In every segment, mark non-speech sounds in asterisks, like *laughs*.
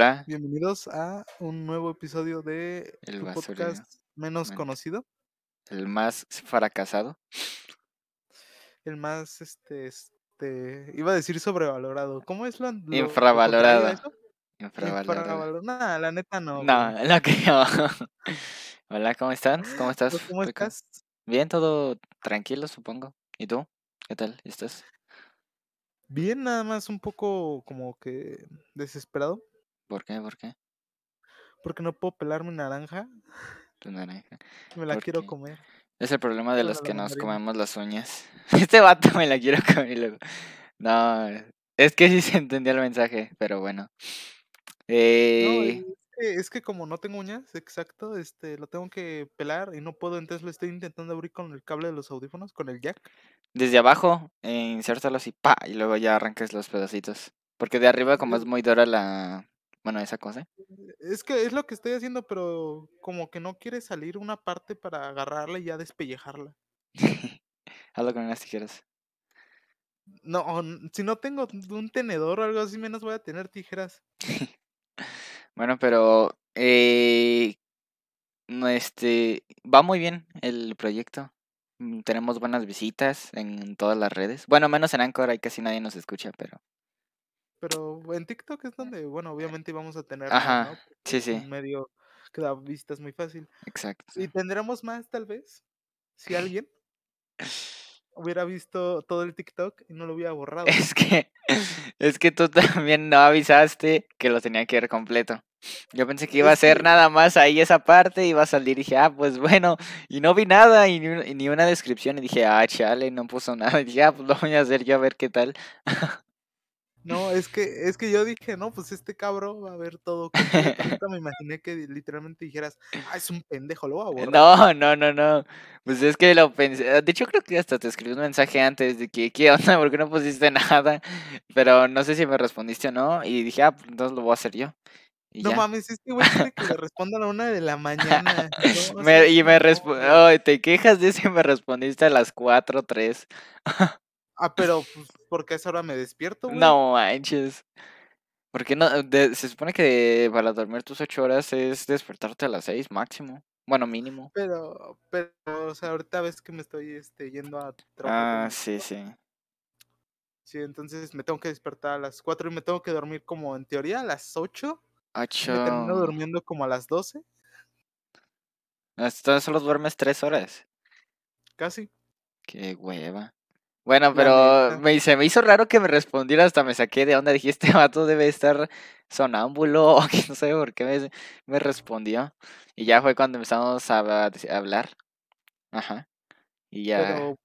Hola, Bienvenidos a un nuevo episodio de el tu podcast menos conocido, el más fracasado. el más, este, este, iba a decir sobrevalorado. ¿Cómo es lo, lo- lo Infravalorado. eso? Infravalorado. Infravalorado. Nah, la neta no. No, no creo. *laughs* Hola, ¿cómo están? ¿Cómo estás? ¿Tú cómo estás? Bien, todo tranquilo, supongo. ¿Y tú? ¿Qué tal estás? Bien, nada más un poco como que desesperado ¿Por qué? ¿Por qué? porque no puedo pelar mi naranja. Tu naranja. *laughs* Me la ¿Por quiero qué? comer. Es el problema de los que nos mandarina. comemos las uñas. *laughs* Este vato me la quiero comer luego. No, es que sí se entendió el mensaje, pero bueno. No, Eh, es que, es que como no tengo uñas, exacto, este, lo tengo que pelar y no puedo, entonces lo estoy intentando abrir con el cable de los audífonos, con el jack. desde abajo, eh, insértalos y pa, y luego ya arrancas los pedacitos. Porque de arriba, como Es, muy dura la. Bueno, esa cosa. es que es lo que estoy haciendo, pero como que no quiere salir una parte para agarrarla y ya despellejarla. *laughs* Hazlo con unas tijeras. No, si no tengo un tenedor o algo así, menos voy a tener tijeras. *laughs* Bueno, pero. Eh, este. Va muy bien el proyecto. Mm, Tenemos buenas visitas en todas las redes. Bueno, menos en Anchor, ahí casi nadie nos escucha, pero. Pero en TikTok es donde, bueno, obviamente vamos a tener sí, sí, un medio que da vistas muy fácil. exacto. Y tendremos más, tal vez, si *laughs* alguien hubiera visto todo el TikTok y no lo hubiera *laughs* borrado. Es que. *laughs* Es que tú también no avisaste que lo tenía que ver completo. Yo pensé que iba a ser nada más ahí esa parte, iba a salir y dije, ah, pues bueno, y no vi nada y ni, un- y ni una descripción y dije, ah, chale, no puso nada. Y dije, ah, pues lo voy a hacer yo a ver qué tal. No, es que, es que yo dije, no, pues este cabrón va a ver todo. Nunca me imaginé que literalmente dijeras, ah, es un pendejo, lo voy a borrar. No, no, no, no. Pues es que lo pensé. ah, De hecho, creo que hasta te escribí un mensaje antes de que, ¿qué onda? ¿Por qué no pusiste nada? Pero no sé si me respondiste o no. Y dije, ah, pues entonces lo voy a hacer yo. Y No ya. mames, este güey quiere que le responda a la una de la mañana. *laughs* No Me, y me respondió, güey. te quejas de y me respondiste a las 4, 3. *laughs* Ah, pero, pues, porque a esa hora me despierto, güey. No manches. ¿Por qué no? De- se supone que para dormir tus 8 horas es despertarte a las 6 máximo. Bueno, mínimo. Pero, pero, o sea, ahorita ves que me estoy, este, yendo a trabajar Ah, sí, sí. Sí, entonces me tengo que despertar a las 4 y me tengo que dormir como en teoría a las 8 y me termino 8. durmiendo como a las 12, Entonces solo duermes 3 horas. casi, Qué hueva. Bueno, pero me, se me hizo raro que me respondiera, hasta me saqué de onda. *laughs* Dije, este vato debe estar sonámbulo *laughs* o que no sé por qué me, me respondió. Y ya fue cuando empezamos a, hablar. Ajá. Y ya. Pero,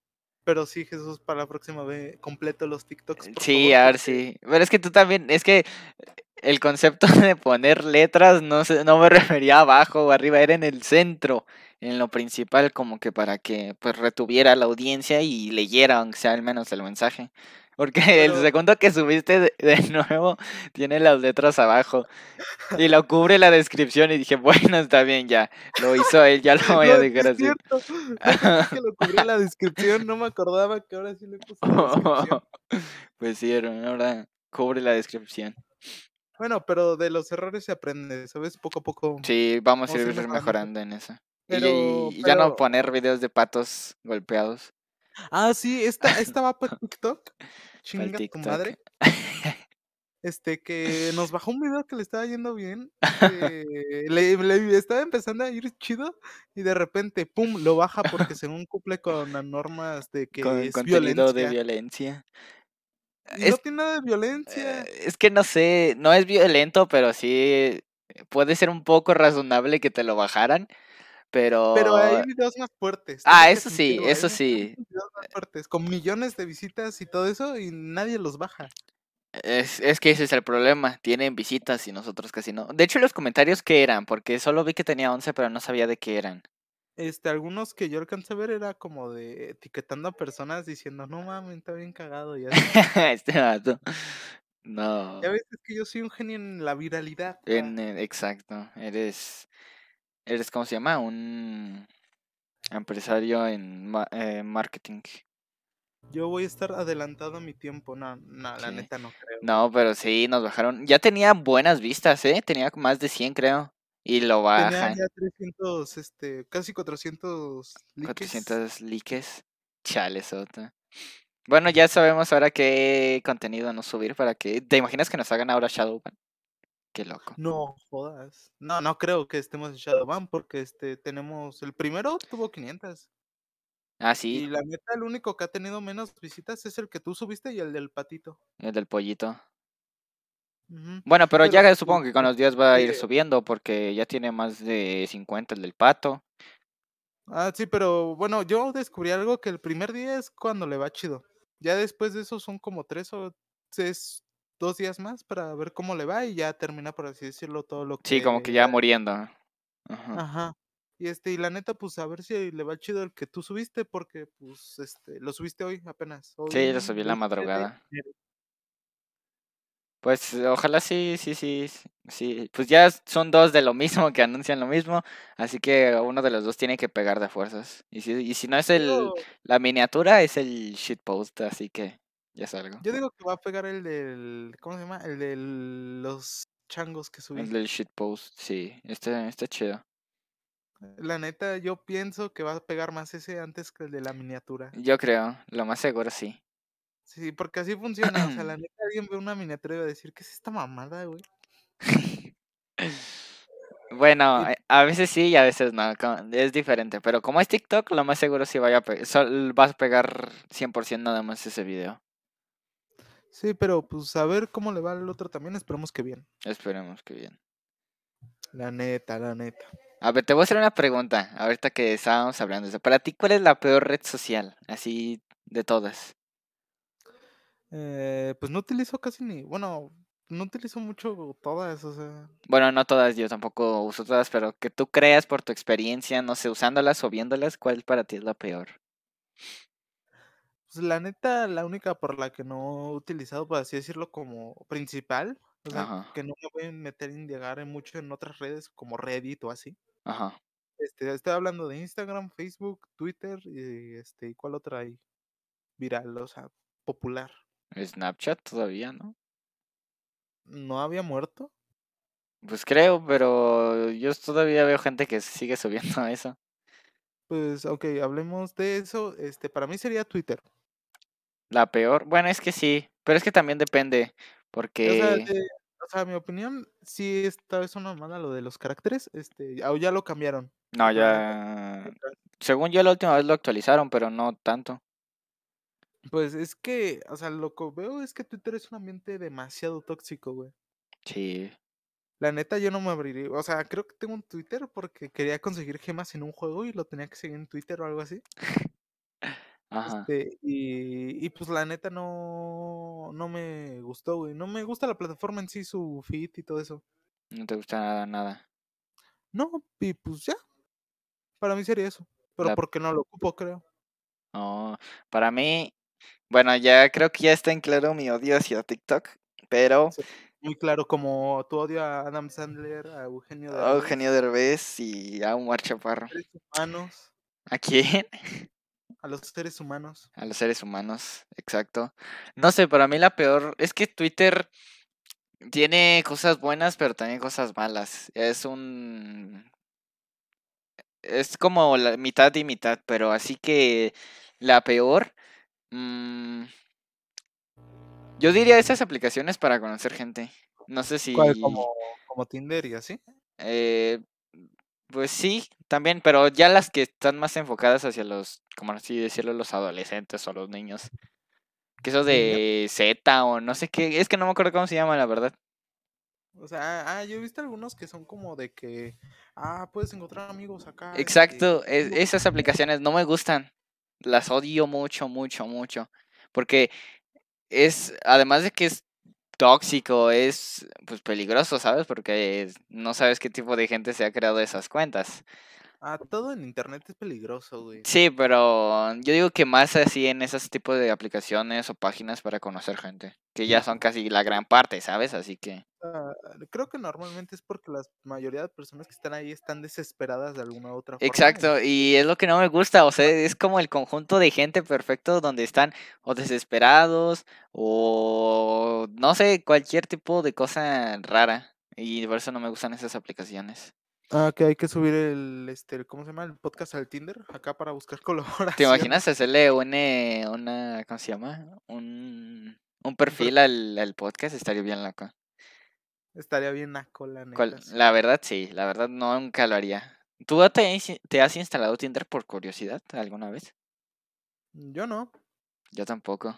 pero sí, Jesús, para la próxima vez completo los TikToks, por Sí, favor, a ver si. Pero es que tú también, es que el concepto *laughs* de poner letras no se, no me refería abajo o arriba, era en el centro, en lo principal, como que para que pues retuviera la audiencia y leyera, aunque sea al menos el mensaje. Porque el segundo que subiste de, de *laughs* nuevo tiene las letras abajo y lo cubre la descripción y dije, bueno, está bien, ya, lo hizo él, ya lo voy a no, dejar es así. cierto, *laughs* pensé que lo cubrí en la descripción, no me acordaba que ahora sí le puse la descripción. *laughs* Pues sí, ahora cubre la descripción. Bueno, pero de los errores se aprende, ¿sabes? Poco a poco Sí, vamos a vamos a ir mejorando en eso. Y, Pero, ya no poner videos de patos golpeados. Ah, sí, esta, esta va para TikTok, *laughs* chinga tu madre. Este, que nos bajó un video que le estaba yendo bien, *laughs* que le, le estaba empezando a ir chido y de repente, pum, lo baja porque *laughs* según cumple con las normas de que Con es contenido de violencia. no tiene nada de violencia, eh, es que no sé, no es violento, pero sí puede ser un poco razonable que te lo bajaran, pero pero... hay videos más fuertes, Ah, que eso sí, eso sí. videos más fuertes, con millones de visitas y todo eso y nadie los baja. Es, es que ese es el problema, tienen visitas y nosotros casi no. De hecho, los comentarios, ¿qué eran? Porque solo vi que tenía 11, pero no sabía de qué eran. Este, algunos que yo alcancé a ver era como de etiquetando a personas diciendo, no mames, está bien cagado y así. *laughs* Este vato. Ya No. ves, es que yo soy un genio en la viralidad. En, exacto. Eres, eres, ¿cómo se llama? Un empresario en ma- eh, marketing. Yo voy a estar adelantado a mi tiempo. No, no, la neta no creo. No, pero sí, nos bajaron. Ya tenía buenas vistas, ¿eh? Tenía más de 100, creo. Y lo Tenía bajan. ya 300, este, casi 400 likes. 400 likes. Chale, sota. Bueno, ya sabemos ahora qué contenido no subir para que. ¿Te imaginas que nos hagan ahora Shadowban? Qué loco. No jodas. No, no creo que estemos en Shadowban porque este tenemos el primero tuvo 500 Ah, y sí, la neta el único que ha tenido menos visitas es el que tú subiste y el del patito. el del pollito. Bueno, pero Pero ya supongo que con los días va a ir subiendo porque ya tiene más de 50 el del pato. Ah, sí, pero bueno, yo descubrí algo que el primer día es cuando le va chido. Ya después de eso son como tres o es dos días más para ver cómo le va y ya termina, por así decirlo, todo lo Sí, como que que ya muriendo. Ajá. Ajá. Y este, y la neta, pues a ver si le va chido el que tú subiste, porque pues este, lo subiste hoy apenas. Sí, lo Hoy subí en la 20 de madrugada. Pues ojalá sí, sí, sí, sí. Pues ya son dos de lo mismo que anuncian lo mismo, así que uno de los dos tiene que pegar de fuerzas. Y si, y si no es el, la miniatura, es el shitpost, así que ya salgo. yo digo que va a pegar el del, ¿cómo se llama? El de los changos que El subí. del shitpost, sí, está, está chido. La neta, yo pienso que va a pegar más ese antes que el de la miniatura. Yo creo, lo más seguro sí. Sí, porque así funciona. O sea, la *clears throat* neta, alguien ve una miniatura y va a decir, ¿qué es esta mamada, güey? *laughs* Bueno, eh, a veces sí y a veces no, es diferente, pero como es TikTok, lo más seguro sí vaya a pe- vas a pegar 100% nada más ese video. Sí, pero pues a ver cómo le va al otro también, esperemos que bien. Esperemos que bien. La neta, la neta. A ver, te voy a hacer una pregunta, ahorita que estábamos hablando. Para ti, ¿cuál es la peor red social? Así de todas. Eh, pues no utilizo casi ni, bueno, no utilizo mucho todas, o sea, Bueno, no todas, yo tampoco uso todas, pero que tú creas por tu experiencia, no sé, usándolas o viéndolas, ¿cuál para ti es la peor? Pues la neta, la única por la que no he utilizado, por así decirlo, como principal, o sea, Ajá, que no me voy a meter en en mucho en otras redes como Reddit o así. ajá. Este, estoy hablando de Instagram, Facebook, Twitter y este, ¿y cuál otra hay? Viral, o sea, popular. Snapchat todavía, ¿no? ¿No había muerto? Pues creo, pero yo todavía veo gente que sigue subiendo *laughs* eso. Pues, ok, hablemos de eso. Este, para mí sería Twitter. La peor, bueno, es que sí, pero es que también depende, O sea, porque de- o sea, mi opinión, sí esta vez una mala lo de los caracteres, este, o ya lo cambiaron. no, ya, según yo la última vez lo actualizaron, pero no tanto. Pues es que, o sea, lo que veo es que Twitter es un ambiente demasiado tóxico, güey. Sí, La neta, yo no me abriría. O sea, creo que tengo un Twitter porque quería conseguir gemas en un juego y lo tenía que seguir en Twitter o algo así. *laughs* ajá, Este, y, y pues la neta no, no me gustó, güey. No me gusta la plataforma en sí, su feed y todo eso. no te gusta nada, nada. No, y pues ya. Para mí sería eso. Pero La, porque no lo ocupo, creo. no, para mí, bueno, ya creo que ya está en claro mi odio hacia TikTok, pero Sí, Muy claro, como tu odio a Adam Sandler, a Eugenio a Derbez, Eugenio Derbez y a Omar Chaparro. ¿A quién? *laughs* a los seres humanos. A los seres humanos, exacto. No sé, para mí la peor es que Twitter tiene cosas buenas, pero también cosas malas. Es un... Es como la mitad y mitad, pero así que la peor... mm, yo diría esas aplicaciones para conocer gente. No sé ¿Cuál? si... Como, como Tinder y así. eh, pues sí, también, pero ya las que están más enfocadas hacia los, como así decirlo, los adolescentes o los niños. Que eso de Z o no sé qué, es que no me acuerdo cómo se llama, la verdad. O sea, ah, yo he visto algunos que son como de que, ah, puedes encontrar amigos acá. este, Exacto, es- esas aplicaciones no me gustan. Las odio mucho, mucho, mucho. Porque es, además de que es tóxico, es pues peligroso, ¿sabes? Porque no sabes qué tipo de gente se ha creado esas cuentas. Ah, todo en internet es peligroso, güey. Sí, pero yo digo que más así en esos tipos de aplicaciones o páginas para conocer gente, que ya son casi la gran parte, ¿sabes? Así que... Ah, creo que normalmente es porque las mayoría de personas que están ahí están desesperadas de alguna u otra forma. Exacto, y es lo que no me gusta, o sea, es como el conjunto de gente perfecto donde están o desesperados o no sé, cualquier tipo de cosa rara. Y por eso no me gustan esas aplicaciones. Ah, que hay que subir el, este, ¿cómo se llama? El podcast al Tinder, acá para buscar *laughs* colaboración. ¿Te imaginas hacerle una, una ¿cómo se llama? Un, un perfil al, al podcast, estaría bien loco. Estaría bien naco, la neta. sí. La verdad sí, la verdad no, nunca lo haría. ¿Tú te, has- te has instalado Tinder por curiosidad alguna vez? Yo no. Yo tampoco.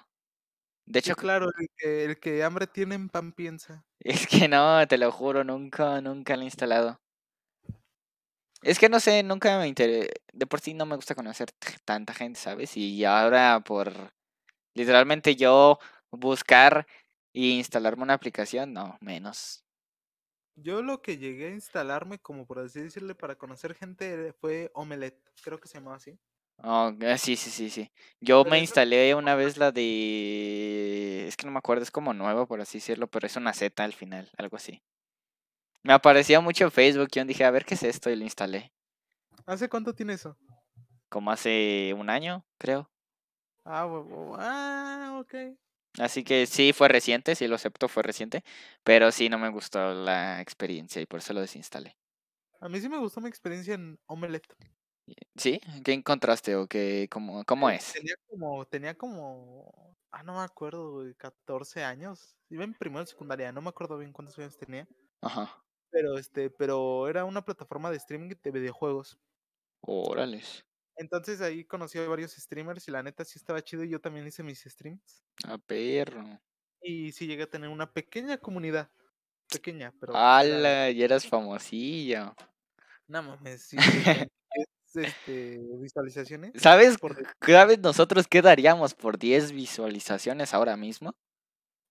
De Sí, hecho, claro, el que, el que hambre tiene en pan piensa. *laughs* es que no, te lo juro, nunca, nunca lo he instalado. Es que no sé, nunca me interesé. De por sí no me gusta conocer tanta gente, ¿sabes? Y ahora por literalmente yo buscar y instalarme una aplicación, no, menos. Yo lo que llegué a instalarme, como por así decirle, para conocer gente fue Omelette, creo que se llamaba así. Oh, sí, sí, sí, sí. Yo Pero me instalé una vez la de... Es que no me acuerdo, es como nuevo, por así decirlo, pero es una Z al final, algo así. Me aparecía mucho en Facebook y yo dije, a ver qué es esto, y lo instalé. ¿Hace cuánto tiene eso? Como hace un año, creo. Ah, ah, ok. Así que sí, fue reciente, sí lo acepto, fue reciente, pero sí no me gustó la experiencia y por eso lo desinstalé. A mí sí me gustó mi experiencia en Omelette. ¿Sí? ¿Qué encontraste o qué, cómo, cómo es? Tenía como, tenía como, ah, no me acuerdo, güey, 14 años. Iba en primero de secundaria, no me acuerdo bien cuántos años tenía. Ajá. Pero este, pero era una plataforma de streaming de videojuegos. Órales. Entonces ahí conocí a varios streamers y la neta sí estaba chido y yo también hice mis streams. A perro. Y sí llegué a tener una pequeña comunidad. Pequeña, pero. ¡Hala! Ya eras famosillo. No mames, sí, güey, con 10, este, visualizaciones. ¿Sabes? por ¿Sabes nosotros qué daríamos por 10 visualizaciones ahora mismo?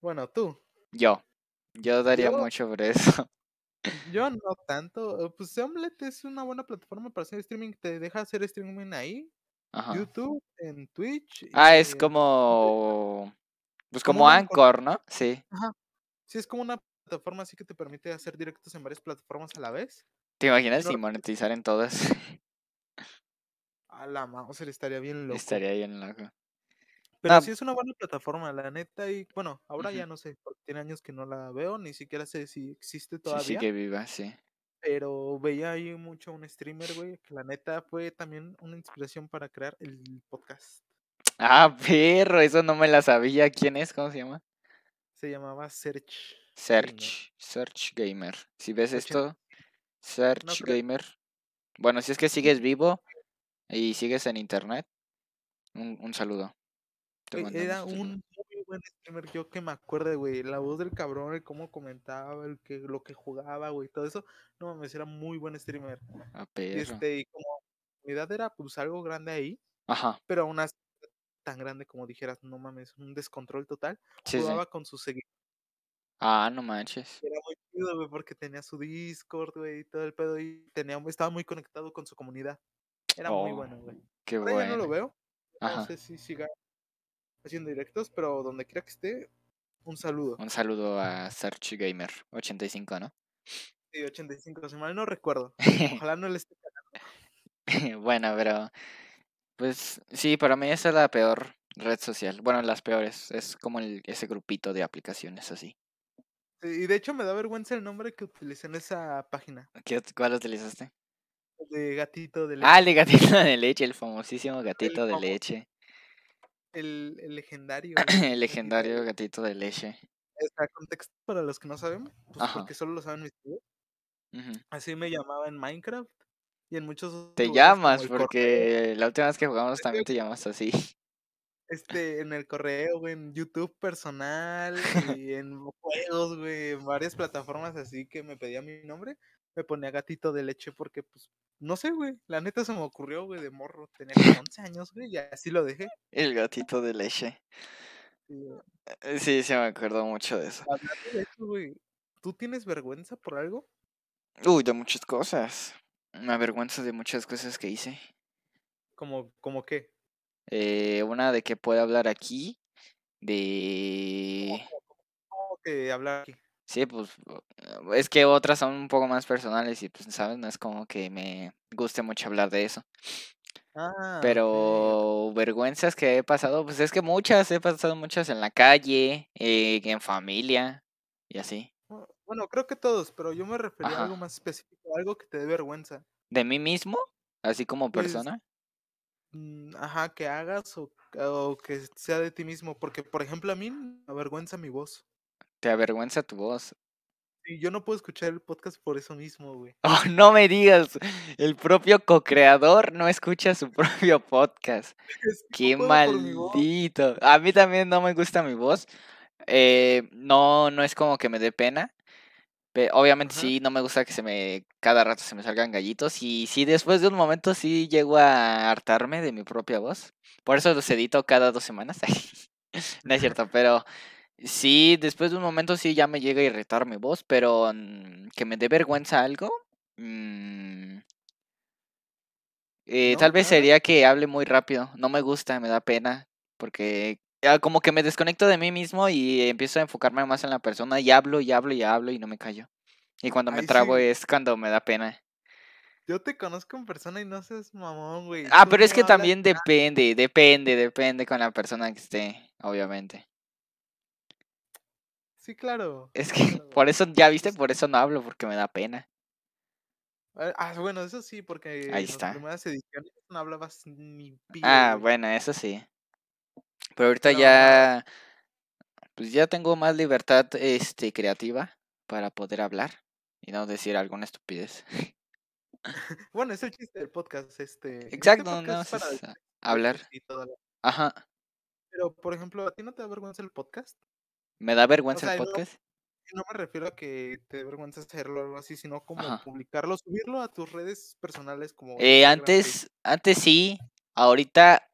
Bueno, tú. Yo. Yo daría Yo- mucho por eso. Yo no tanto. eh, Pues Omelette es una buena plataforma para hacer streaming. Te deja hacer streaming ahí. Ajá. YouTube, en Twitch. Ah, es como... Pues Como Anchor. Anchor, ¿no? Sí. Sí, es como una plataforma así que te permite hacer directos en varias plataformas a la vez. ¿Te imaginas No si monetizar en todas? *laughs* A la Mauser estaría bien loco. Estaría bien loco. Pero No. sí es una buena plataforma, la neta. Y bueno, ahora ya no sé, porque tiene años que no la veo, ni siquiera sé si existe todavía. sí que viva, sí. Pero veía ahí mucho un streamer, güey, que la neta fue también una inspiración para crear el podcast. Ah, perro, eso no me la sabía. ¿Quién es? ¿Cómo se llama? Se llamaba Search. Search, Search Gamer. Si ves esto, Search. Gamer. Bueno, si es que sigues vivo y sigues en internet, un, un saludo. Güey, era un muy buen streamer, yo que me acuerdo, güey. La voz del cabrón, el cómo comentaba, el que, lo que jugaba, güey, todo eso. No mames, era muy buen streamer. A Y perro. este, y como mi edad era pues algo grande ahí, Ajá, pero aún así tan grande como dijeras, no mames, un descontrol total. sí, sí. Jugaba con sus seguidores. Ah, no manches. Era muy chido, güey, porque tenía su Discord, güey, y todo el pedo. Y tenía, estaba muy conectado con su comunidad. Era muy Oh, bueno, güey. Qué ya no lo bueno. veo. No Ajá. sé si siga haciendo directos, pero donde quiera que esté, un saludo. Un saludo a Search Gamer 85, ¿no? Sí, 85, si mal no recuerdo. *laughs* Ojalá no le esté *laughs* Bueno, pero pues sí, para mí esa es la peor red social. Bueno, las peores. Es como el- ese grupito de aplicaciones así. Sí, Y de hecho me da vergüenza el nombre que utilicé en esa página. ¿Qué, ¿Cuál utilizaste? De gatito de Ah, leche. el de gatito de leche, el famosísimo gatito de leche. El, el legendario. *laughs* El legendario gatito de leche. Contexto para los que no saben, pues porque solo lo saben mis tíos. Así me llamaba en Minecraft y en muchos Te llamas correo, porque la última vez que jugamos también *laughs* te llamas así. este, en el correo, en YouTube personal *laughs* y en juegos, güey, en varias plataformas así que me pedía mi nombre, me ponía gatito de leche porque, pues, no sé, güey, la neta se me ocurrió, güey, de morro, tenía como 11 años, güey, y así lo dejé. *laughs* El gatito de leche. Eh, Sí, sí me acuerdo mucho de eso. de eso, güey, ¿tú tienes vergüenza por algo? Uy, de muchas cosas. Me avergüenzo de muchas cosas que hice. Como, como qué? Eh, una de que puedo hablar aquí. De... ¿Cómo que hablar aquí? Sí, pues es que otras son un poco más personales y pues, ¿sabes? No es como que me guste mucho hablar de eso. Ah. Pero vergüenzas que he pasado, pues es que muchas, he pasado muchas en la calle, eh, en familia y así. Bu bueno, creo que todos, pero yo me refería a algo más específico, algo que te dé vergüenza. ¿De mí mismo? ¿Así como Pues persona? mm, ajá, que hagas o o que sea de ti mismo, porque, por ejemplo, a mí me avergüenza mi voz. ¿Te avergüenza tu voz? Sí, yo no puedo escuchar el podcast por eso mismo, güey. *laughs* Oh, no me digas, el propio co-creador no escucha su *laughs* propio podcast. *laughs* Es que Qué maldito. A mí también no me gusta mi voz. Eh, no, no es como que me dé pena. Pe obviamente Ajá. sí, no me gusta que se me cada rato se me salgan gallitos, y sí, después de un momento sí llego a hartarme de mi propia voz. Por eso los edito cada 2 semanas. No es cierto, pero sí, después de un momento sí ya me llega a irritar mi voz, pero, mm, que me dé vergüenza algo, mm eh, tal vez sería que hable muy rápido. No me gusta, me da pena, porque, ah, como que me desconecto de mí mismo y empiezo a enfocarme más en la persona, y hablo, y hablo, y hablo, y no me callo. Y cuando me Ay, trabo sí. es cuando me da pena. Yo te conozco en persona y no seas mamón, güey. Ah, Tú pero es no que también nada. depende, depende, depende con la persona que esté, obviamente. Sí, claro, Es que claro. por eso, ¿ya viste? Por eso no hablo, porque me da pena. Ah ah, bueno, eso sí, Ahí porque en las está. primeras ediciones no hablabas ni pío, Ah, güey. bueno, eso sí. Pero ahorita ya pues ya tengo más libertad, este, creativa para poder hablar y no decir alguna estupidez. *laughs* Bueno, es el chiste del podcast, este, este Exacto, podcast no, es para hablar. Ajá. Pero, por ejemplo, ¿a ti no te da vergüenza el podcast? ¿Me da vergüenza el sea, podcast? no me refiero a que te dé vergüenza hacerlo o algo así, sino como Ajá. publicarlo, subirlo a tus redes personales como Eh, antes antes sí, ahorita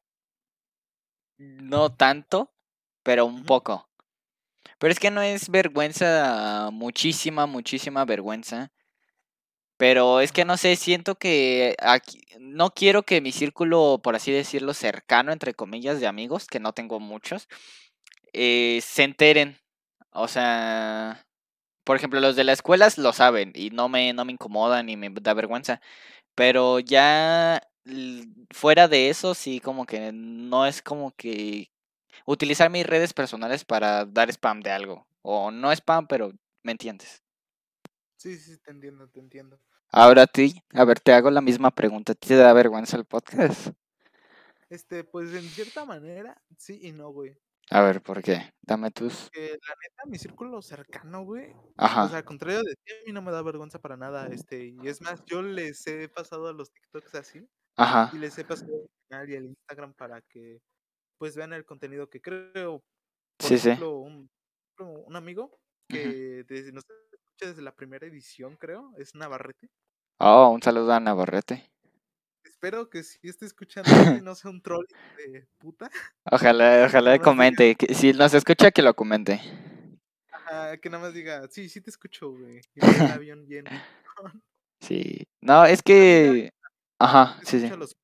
no tanto, pero un poco. Pero es que no es vergüenza, muchísima, muchísima vergüenza. Pero es que no sé, siento que aquí no quiero que mi círculo, por así decirlo, "cercano", entre comillas, de amigos, que no tengo muchos, eh, se enteren. O sea, por ejemplo, los de la escuela lo saben y no me no me incomoda ni me da vergüenza, pero ya fuera de eso, sí, como que no es como que utilizar mis redes personales para dar spam de algo, o no spam, pero ¿me entiendes? Sí, sí, te entiendo, te entiendo. Ahora a ti, a ver, te hago la misma pregunta, ¿a ti te da vergüenza el podcast? Este, pues, en cierta manera, sí y no, güey. A ver, ¿por qué? Dame tus Porque la neta, mi círculo cercano, güey, o sea, Ajá. al contrario de ti, a mí no me da vergüenza para nada, este, y es más, yo les he pasado a los TikToks así, y Ajá. les he pasado el canal y el Instagram para que, pues, vean el contenido que creo. Por Sí, sí. ejemplo, un un amigo que desde nos escucha desde la primera edición, creo, es Navarrete. Oh, un saludo a Navarrete. Espero que sí esté escuchando no sea un troll de puta. *laughs* Ojalá *laughs* ojalá comente, que si nos escucha, que lo comente. Ajá, que nada más diga: "Sí, sí te escucho, güey", y el *laughs* avión bien. Sí. No, es que ajá, sí, sí. los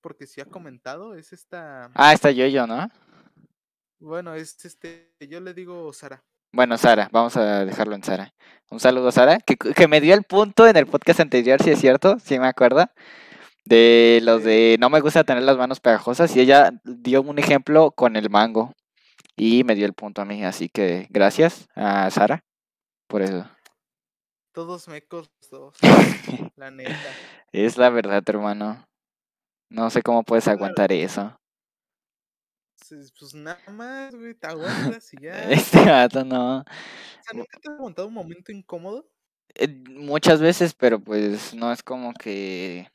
porque sí ha comentado, es esta Ah, está Yoyo, ¿no? bueno, es, este, yo le digo Sara. Bueno, Sara, vamos a dejarlo en Sara. Un saludo a Sara, que que me dio el punto en el podcast anterior, ¿sí es cierto? Sí me acuerdo. De los de no me gusta tener las manos pegajosas, y ella dio un ejemplo con el mango, y me dio el punto a mí, así que gracias a Sara por eso. Todos mecos los 2, *laughs* la neta. Es la verdad, hermano. No sé cómo puedes aguantar eso. Pues nada más, güey, te *laughs* aguantas y ya. Este vato no. O sea, ¿nunca te has aguantado un momento incómodo? Eh, muchas veces, pero, pues, no es como que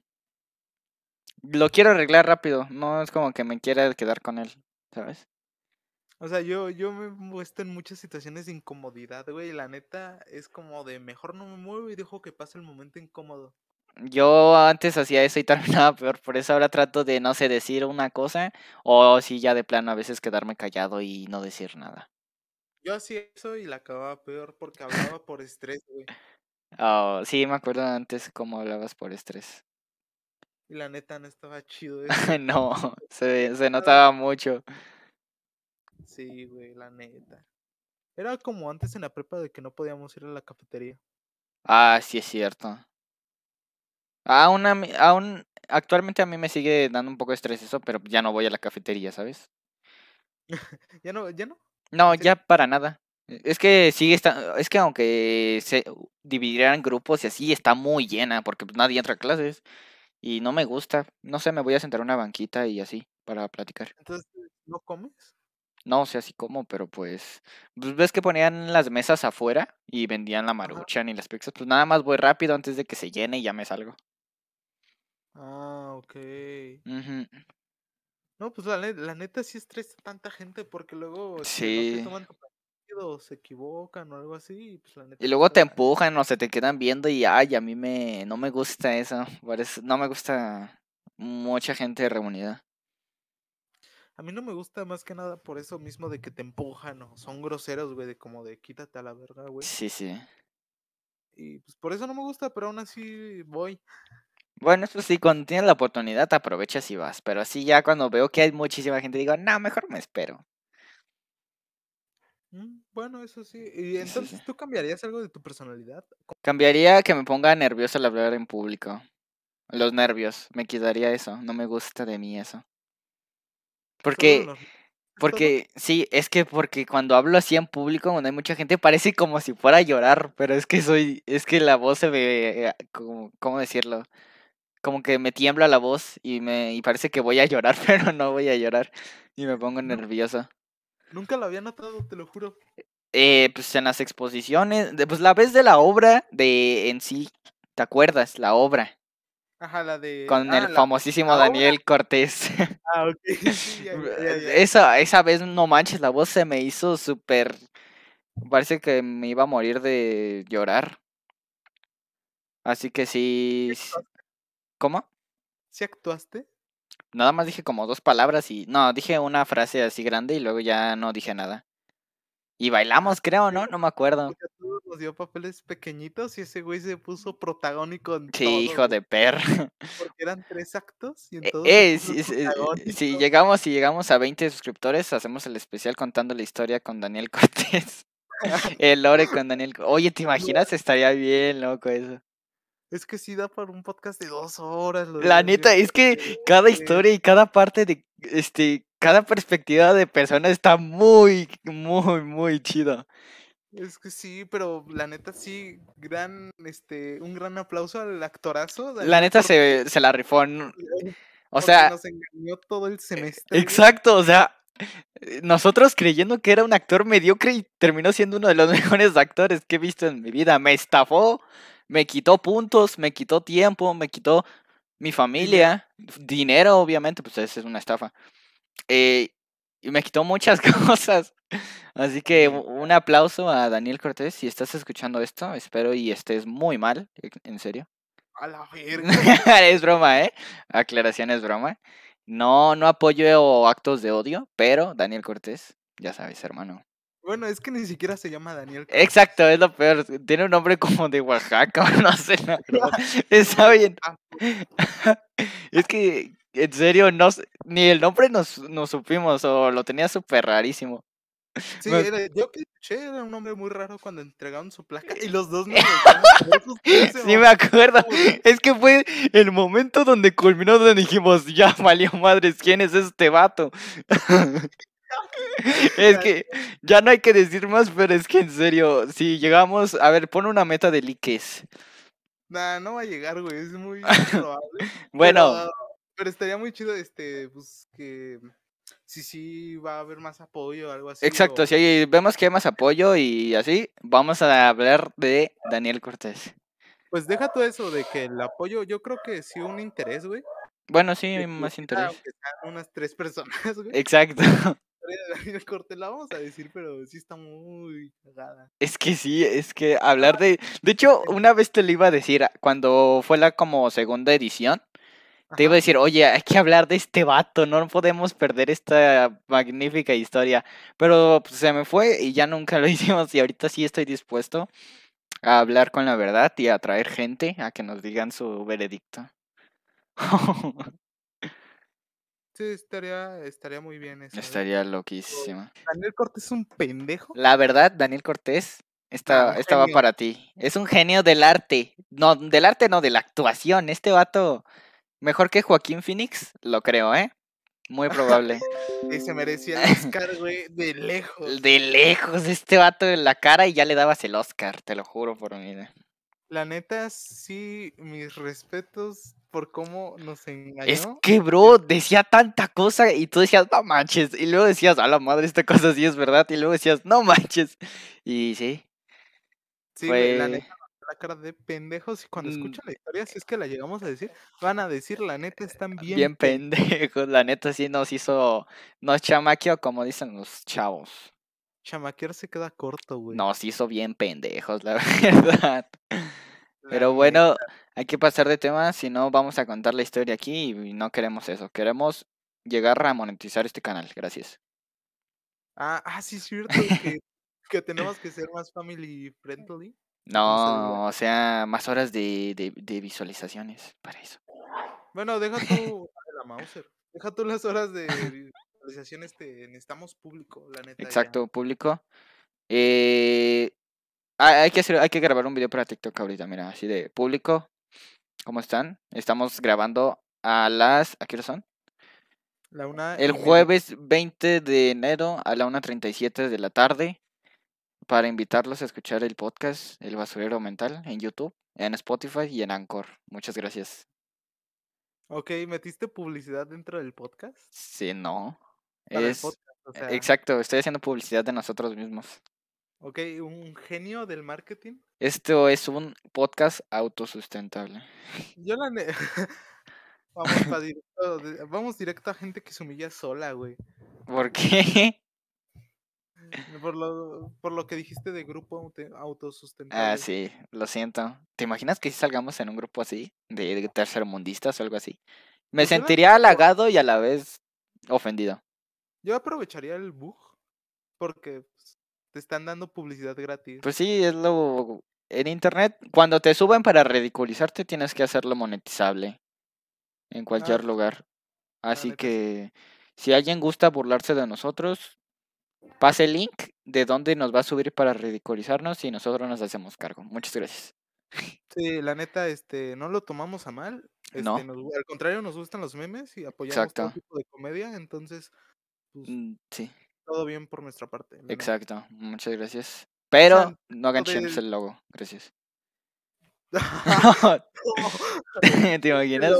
lo quiero arreglar rápido, no es como que me quiera quedar con él, ¿sabes? O sea, yo yo me he puesto en muchas situaciones de incomodidad, güey, y la neta es como de mejor no me muevo y dejo que pase el momento incómodo. Yo antes hacía eso y *laughs* terminaba peor, por eso ahora trato de, no sé, decir una cosa, o sí, ya de plano a veces quedarme callado y no decir nada. Yo hacía eso y la acababa peor porque hablaba por estrés, güey. Oh, sí, me acuerdo antes cómo hablabas por estrés. Y la neta no estaba chido *laughs* eso. No, se se notaba mucho. Sí, güey, la neta. Era como antes en la prepa de que no podíamos ir a la cafetería. Ah, sí es cierto. Aún, a mí- aún actualmente a mí me sigue dando un poco de estrés eso, pero ya no voy a la cafetería, ¿sabes? *laughs* ¿Ya no? ¿Ya no? No, ya para nada. Es que sigue está, es que aunque se dividieran grupos y así, está muy llena porque pues, nadie entra a clases y no me gusta. No sé, me voy a sentar en una banquita y así para platicar. Entonces, ¿no comes? No sé así como, pero pues, pues ves que ponían las mesas afuera y vendían la Ajá. maruchan y las pizzas. Pues nada más voy rápido antes de que se llene y ya me salgo. Ah, ok. Ujú. No, pues la, la neta sí estresa tanta gente porque luego no Sí. te toman tu partido se equivocan o algo así. y, Pues la neta Y sí luego te empujan o se te quedan viendo y ay, a mí me no me gusta eso- no me gusta mucha gente reunida. A mí no me gusta más que nada por eso mismo de que te empujan o son groseros, güey, de como de quítate a la verga, güey. Sí, sí. Y pues por eso no me gusta, pero aún así voy. Bueno, eso sí, cuando tienes la oportunidad aprovechas y vas, pero así ya cuando veo que hay muchísima gente digo, no, mejor me espero. Mm, Bueno, eso sí. Y sí. entonces, ¿tú cambiarías algo de tu personalidad? Cambiaría que me ponga nervioso al hablar en público. Los nervios, me quitaría eso, no me gusta de mí eso. ¿Solo Porque los-? Porque, sí, es que porque cuando hablo así en público, cuando hay mucha gente, parece como si fuera a llorar, pero es que soy, es que la voz se me, eh, como, ¿cómo decirlo? Como que me tiembla la voz y me, y parece que voy a llorar, *laughs* pero no voy a llorar y me pongo No. nervioso. Nunca lo había notado, te lo juro. Eh, pues en las exposiciones, pues la vez de la obra de en sí, ¿te acuerdas? La obra, Ajá, la de. con ah, el la, famosísimo la obra. Daniel Cortés. *laughs* Ah, ok. *laughs* Sí, ya, ya, ya, ya. Esa, esa vez, no manches, la voz se me hizo súper. Parece que me iba a morir de llorar. Así que sí. ¿Cómo? ¿Sí actuaste? Nada más dije como dos palabras y. No, dije una frase así grande y luego ya no dije nada. Y Ah, bailamos, creo, ¿no? No me acuerdo. nos dio papeles pequeñitos y ese güey se puso protagónico en Sí, todo, hijo de perra. *laughs* Porque eran tres actos y en Eh, todos se eh, puso eh, si llegamos, si llegamos a 20 suscriptores, hacemos el especial contando la historia con Daniel *laughs* Cortés. *laughs* El lore con Daniel. Oye, ¿te imaginas? Estaría bien loco eso. Es que sí da para un podcast de dos horas lo La neta, es que cada historia y cada parte de, este, cada perspectiva de persona está muy, muy, muy chido. Es que sí, pero la neta sí, gran, este, un gran aplauso al actorazo La neta se, se la rifó. O sea, nos engañó todo el semestre, güey. exacto, o sea, eh, nosotros creyendo que era un actor mediocre y terminó siendo uno de los *laughs* mejores actores que he visto en mi vida. Me estafó, me quitó puntos, me quitó tiempo, me quitó mi familia, dinero, obviamente, pues esa es una estafa. Eh, y me quitó muchas *laughs* cosas. Así que un aplauso a Daniel Cortés. Si estás escuchando esto, espero y estés muy mal, e- en serio. a la verga. *laughs* es broma, ¿eh? Aclaración es broma. No, no apoyo actos de odio, pero Daniel Cortés, ya sabes, hermano. Bueno, es que ni siquiera se llama Daniel. Exacto, es lo peor. Tiene un nombre como de Oaxaca, *laughs* no sé, verdad. *laughs* Está bien. Ah, *laughs* Es que, en serio, no, ni el nombre nos, nos supimos, o lo tenía súper rarísimo. Sí, Me- era, yo que escuché, era un nombre muy raro cuando entregaron su placa y los dos se Sí, me acuerdo. Es que fue el momento donde culminó, donde dijimos, ya valió madres, ¿quién es este vato? Es que ya no hay que decir más, pero es que en serio, si llegamos, a ver, pon una meta de likes. Nah, no va a llegar, güey, es muy *laughs* probable. Bueno, Pero, pero estaría muy chido, este, pues, que sí, sí, va a haber más apoyo o algo así. exacto, o- si vemos que hay más apoyo y así, vamos a hablar de Daniel Cortés. Pues deja todo eso de que el apoyo, yo creo que sí un interés, güey. Bueno, sí, más interés. Aunque sean unas tres personas, *laughs* güey. Exacto. La *laughs* historia de Daniel Cortés la vamos a decir, pero sí está muy cagada. Es que sí, es que hablar de... De hecho, una vez te lo iba a decir, a- cuando fue la como segunda edición, te iba a decir, oye, hay que hablar de este vato, no podemos perder esta magnífica historia. Pero pues, se me fue y ya nunca lo *laughs* hicimos y ahorita sí estoy dispuesto a hablar con la verdad y a traer gente a que nos digan su veredicto. *laughs* Sí, estaría, estaría muy bien eso. Estaría loquísimo. Daniel Cortés es un pendejo. La verdad, Daniel Cortés, esta, Ah, esta va para ti. Es un genio del arte. No, del arte no, de la actuación. Este vato, mejor que Joaquín Phoenix, lo creo, ¿eh? Muy probable. *laughs* Y se merecía el *laughs* Oscar, güey, de lejos. De lejos, este vato en la cara y ya le dabas el Oscar, te lo juro por mi vida. La neta, sí, mis respetos por cómo nos engañó. Es que, bro, decía tanta cosa y tú decías, no manches. Y luego decías, a la madre, esta cosa sí es verdad. Y luego decías, no manches. Y sí, Sí, la neta, la cara de pendejos. Y cuando Mm. escuchan la historia, si es que la llegamos a decir, van a decir, la neta, están bien. bien pen- pendejos. La neta sí nos hizo, nos chamaqueó, como dicen los chavos. Chamaquear se queda corto, güey. Nos hizo bien pendejos, la verdad. *laughs* Pero bueno, hay que pasar de tema, si no vamos a contar la historia aquí y no queremos eso. Queremos llegar a monetizar este canal. Gracias. Ah, ah, sí, es cierto, que, *laughs* que tenemos que ser más family friendly. No, o sea, más horas de, de, de visualizaciones para eso. Bueno, deja tú *laughs* la Mauser. Deja tú las horas de este, necesitamos público, la neta. ya. Exacto, público. Eh, hay que hacer, hay que grabar un video para TikTok ahorita, mira, así de público. ¿Cómo están? Estamos grabando a las, ¿a qué hora son? La una El jueves 20 de enero a la 1.37 de la tarde para invitarlos a escuchar el podcast El Basurero Mental en YouTube, en Spotify y en Anchor. Muchas gracias. Ok, ¿metiste publicidad dentro del podcast? Sí, no. Para el Es podcast, o sea, exacto, estoy haciendo publicidad de nosotros mismos. Ok, un genio del marketing. Esto es un podcast autosustentable. Yo la ne- *laughs* vamos, directo, de- vamos directo a gente que se humilla sola, güey. ¿Por qué? *laughs* Por lo, por lo que dijiste de grupo aute- autosustentable. Ah, sí, lo siento. ¿Te imaginas que si salgamos en un grupo así, de, tercermundistas o algo así? Me Pues sentiría halagado y a la vez ofendido. Yo aprovecharía el bug porque pues, te están dando publicidad gratis. Pues sí, es lo... En internet, cuando te suben para ridiculizarte, tienes que hacerlo monetizable. En cualquier sí. lugar. Así sí. que, si alguien gusta burlarse de nosotros, pase el link de dónde nos va a subir para ridiculizarnos y nosotros nos hacemos cargo. Muchas gracias. Sí, la neta, este, no lo tomamos a mal. Este, No. nos al contrario, nos gustan los memes y apoyamos todo Exacto. tipo de comedia. Entonces, pues, Mm, Sí, todo bien por nuestra parte. exacto. Muchas gracias. Pero sea, no hagan del- el logo. Gracias. *laughs* No, *laughs* ¿Te *laughs* imaginas?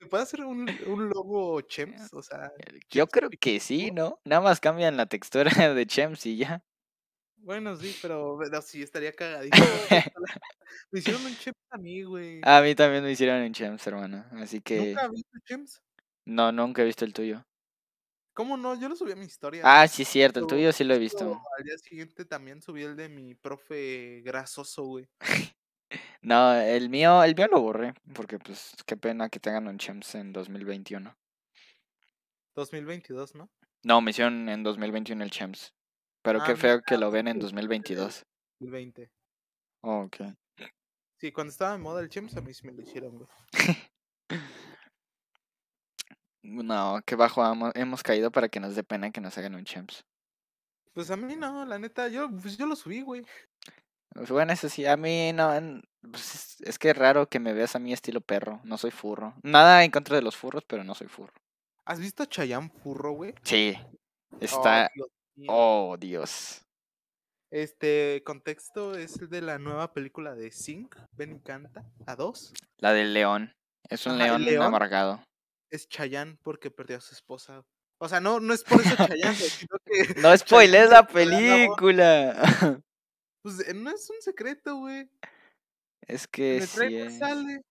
¿Se puede hacer un, un logo Chems? O sea, Yo Chems creo Pic- que sí, ¿no? Nada más cambian la textura de chems y ya. Bueno, sí, pero, pero sí, estaría cagadísimo. Me hicieron un Chems a mí, güey. A mí también me hicieron en chems, hermano. Así que... ¿Nunca viste Chems? No, nunca he visto el tuyo. ¿Cómo no? Yo lo subí a mi historia. Ah, sí, es cierto. El tuyo sí lo he visto. Al día siguiente también subí el de mi profe grasoso, güey. *laughs* No, el mío, el mío lo borré. Porque, pues, qué pena que tengan un chems en 2021. 2022, ¿no? No, me hicieron en 2021 el chems. Pero Ah, qué feo que ah, lo ven en sí, 2022. 2020. Oh, ok. Sí, cuando estaba de moda el Chems, a mí sí me lo hicieron, güey. *laughs* No, qué bajo hemos caído para que nos dé pena que nos hagan un chems. Pues a mí no, la neta, yo, pues yo lo subí, güey. Pues bueno, eso sí, a mí no, pues es, que es raro que me veas a mí estilo perro, no soy furro. Nada en contra de los furros, pero no soy furro. ¿Has visto a Chayanne Furro, güey? Sí, Oh, está, Dios oh Dios. Este contexto es el de la nueva película de Sing, Ven y Canta, a dos. La del león, es un león, león. amargado. Es Chayanne porque perdió a su esposa. O sea, no, no es por eso Chayanne, *laughs* sino que, No *laughs* spoilees la película. *laughs* pues eh, no es un secreto, güey. es En que el sí es. sale,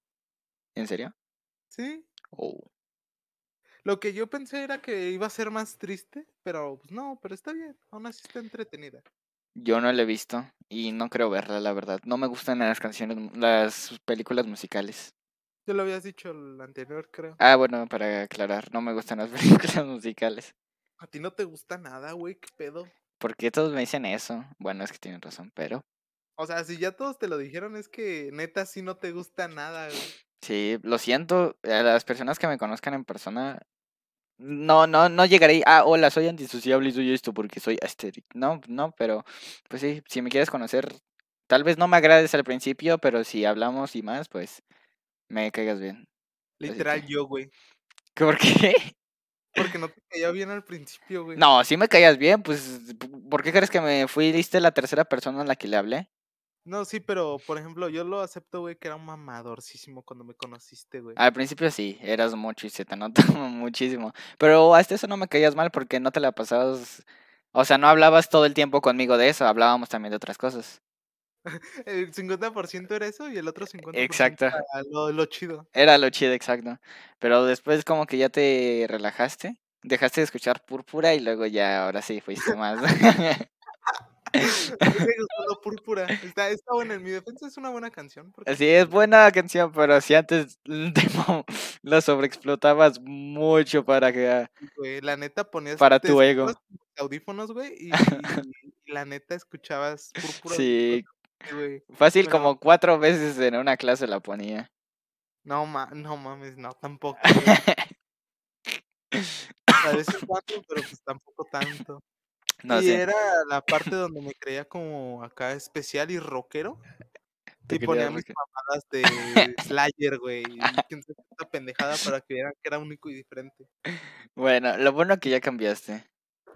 ¿En serio? ¿sí? Oh. Lo que yo pensé era que iba a ser más triste, pero pues no, pero está bien, aún así está entretenida. Yo no la he visto y no creo verla, la verdad. No me gustan las canciones, las películas musicales. Tú lo habías dicho el anterior, creo. Ah, bueno, para aclarar, no me gustan las *laughs* películas musicales. A ti no te gusta nada, güey, qué pedo. ¿Por qué todos me dicen eso? Bueno, es que tienen razón, pero O sea, si ya todos te lo dijeron, es que neta sí no te gusta nada, güey. sí, lo siento. A las personas que me conozcan en persona, No, no, no llegaré. Ah, hola, soy antisociable y soy esto porque soy asteric. No, no, pero pues sí, si me quieres conocer, tal vez no me agrades al principio, pero si hablamos y más, pues me caigas bien. Literal que- yo, güey. *laughs* ¿Por qué? Porque no te caía bien al principio, güey. No, si me caías bien, pues ¿por qué crees que me fuiste la tercera persona a la que le hablé? No, sí, pero por ejemplo, yo lo acepto, güey, que era un mamadorcísimo cuando me conociste, güey. Al principio sí, eras mucho y se te nota *laughs* muchísimo. Pero hasta eso no me caías mal porque no te la pasabas. O sea, no hablabas todo el tiempo conmigo de eso, hablábamos también de otras cosas. *laughs* El 50% era eso y el otro 50% Exacto. era lo, lo chido. Era lo chido, exacto. Pero después como que ya te relajaste, dejaste de escuchar Púrpura y luego ya, ahora sí, fuiste más. *laughs* *laughs* Púrpura. Está, está buena. En mi defensa es una buena canción. porque Sí, es buena canción, pero si antes tipo, la sobreexplotabas mucho para que... güey, la neta ponías Para tu ego. audífonos, güey, y, y la neta escuchabas Púrpura. Sí, güey. fácil como cuatro veces en una clase la ponía. No, ma, no mames, no, tampoco. veces *laughs* cuando, pero pues tampoco tanto. No y era la parte donde me creía como acá especial y rockero. Y ponía mis mamadas de *laughs* Slayer, güey. Cuánta pendejada para que vieran que era único y diferente. Bueno, lo bueno que ya cambiaste,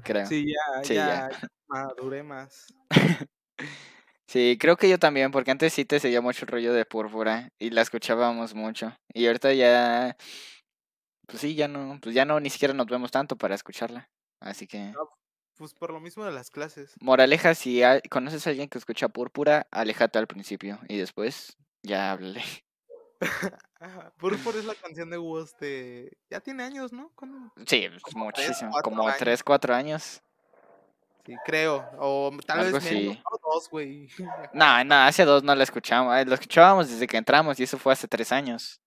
creo. Sí, ya, Sí, ya, ya maduré más. *laughs* Sí, creo que yo también, porque antes sí te seguía mucho el rollo de Púrpura y la escuchábamos mucho. Y ahorita ya, pues sí, ya no, pues ya no, ni siquiera nos vemos tanto para escucharla. Así que, Pues por lo mismo de las clases. moraleja, si hay- conoces a alguien que escucha Púrpura, aléjate al principio y después ya háblale. *laughs* Purpur es la canción de Woz de... Ya tiene años, ¿no? ¿Cuándo? Sí, pues, muchísimo, como años. tres, cuatro años. Sí, creo. O tal Algo vez menos. así. o dos, güey. *laughs* No, no, hace dos no la escuchamos, eh, lo escuchábamos desde que entramos y eso fue hace tres años.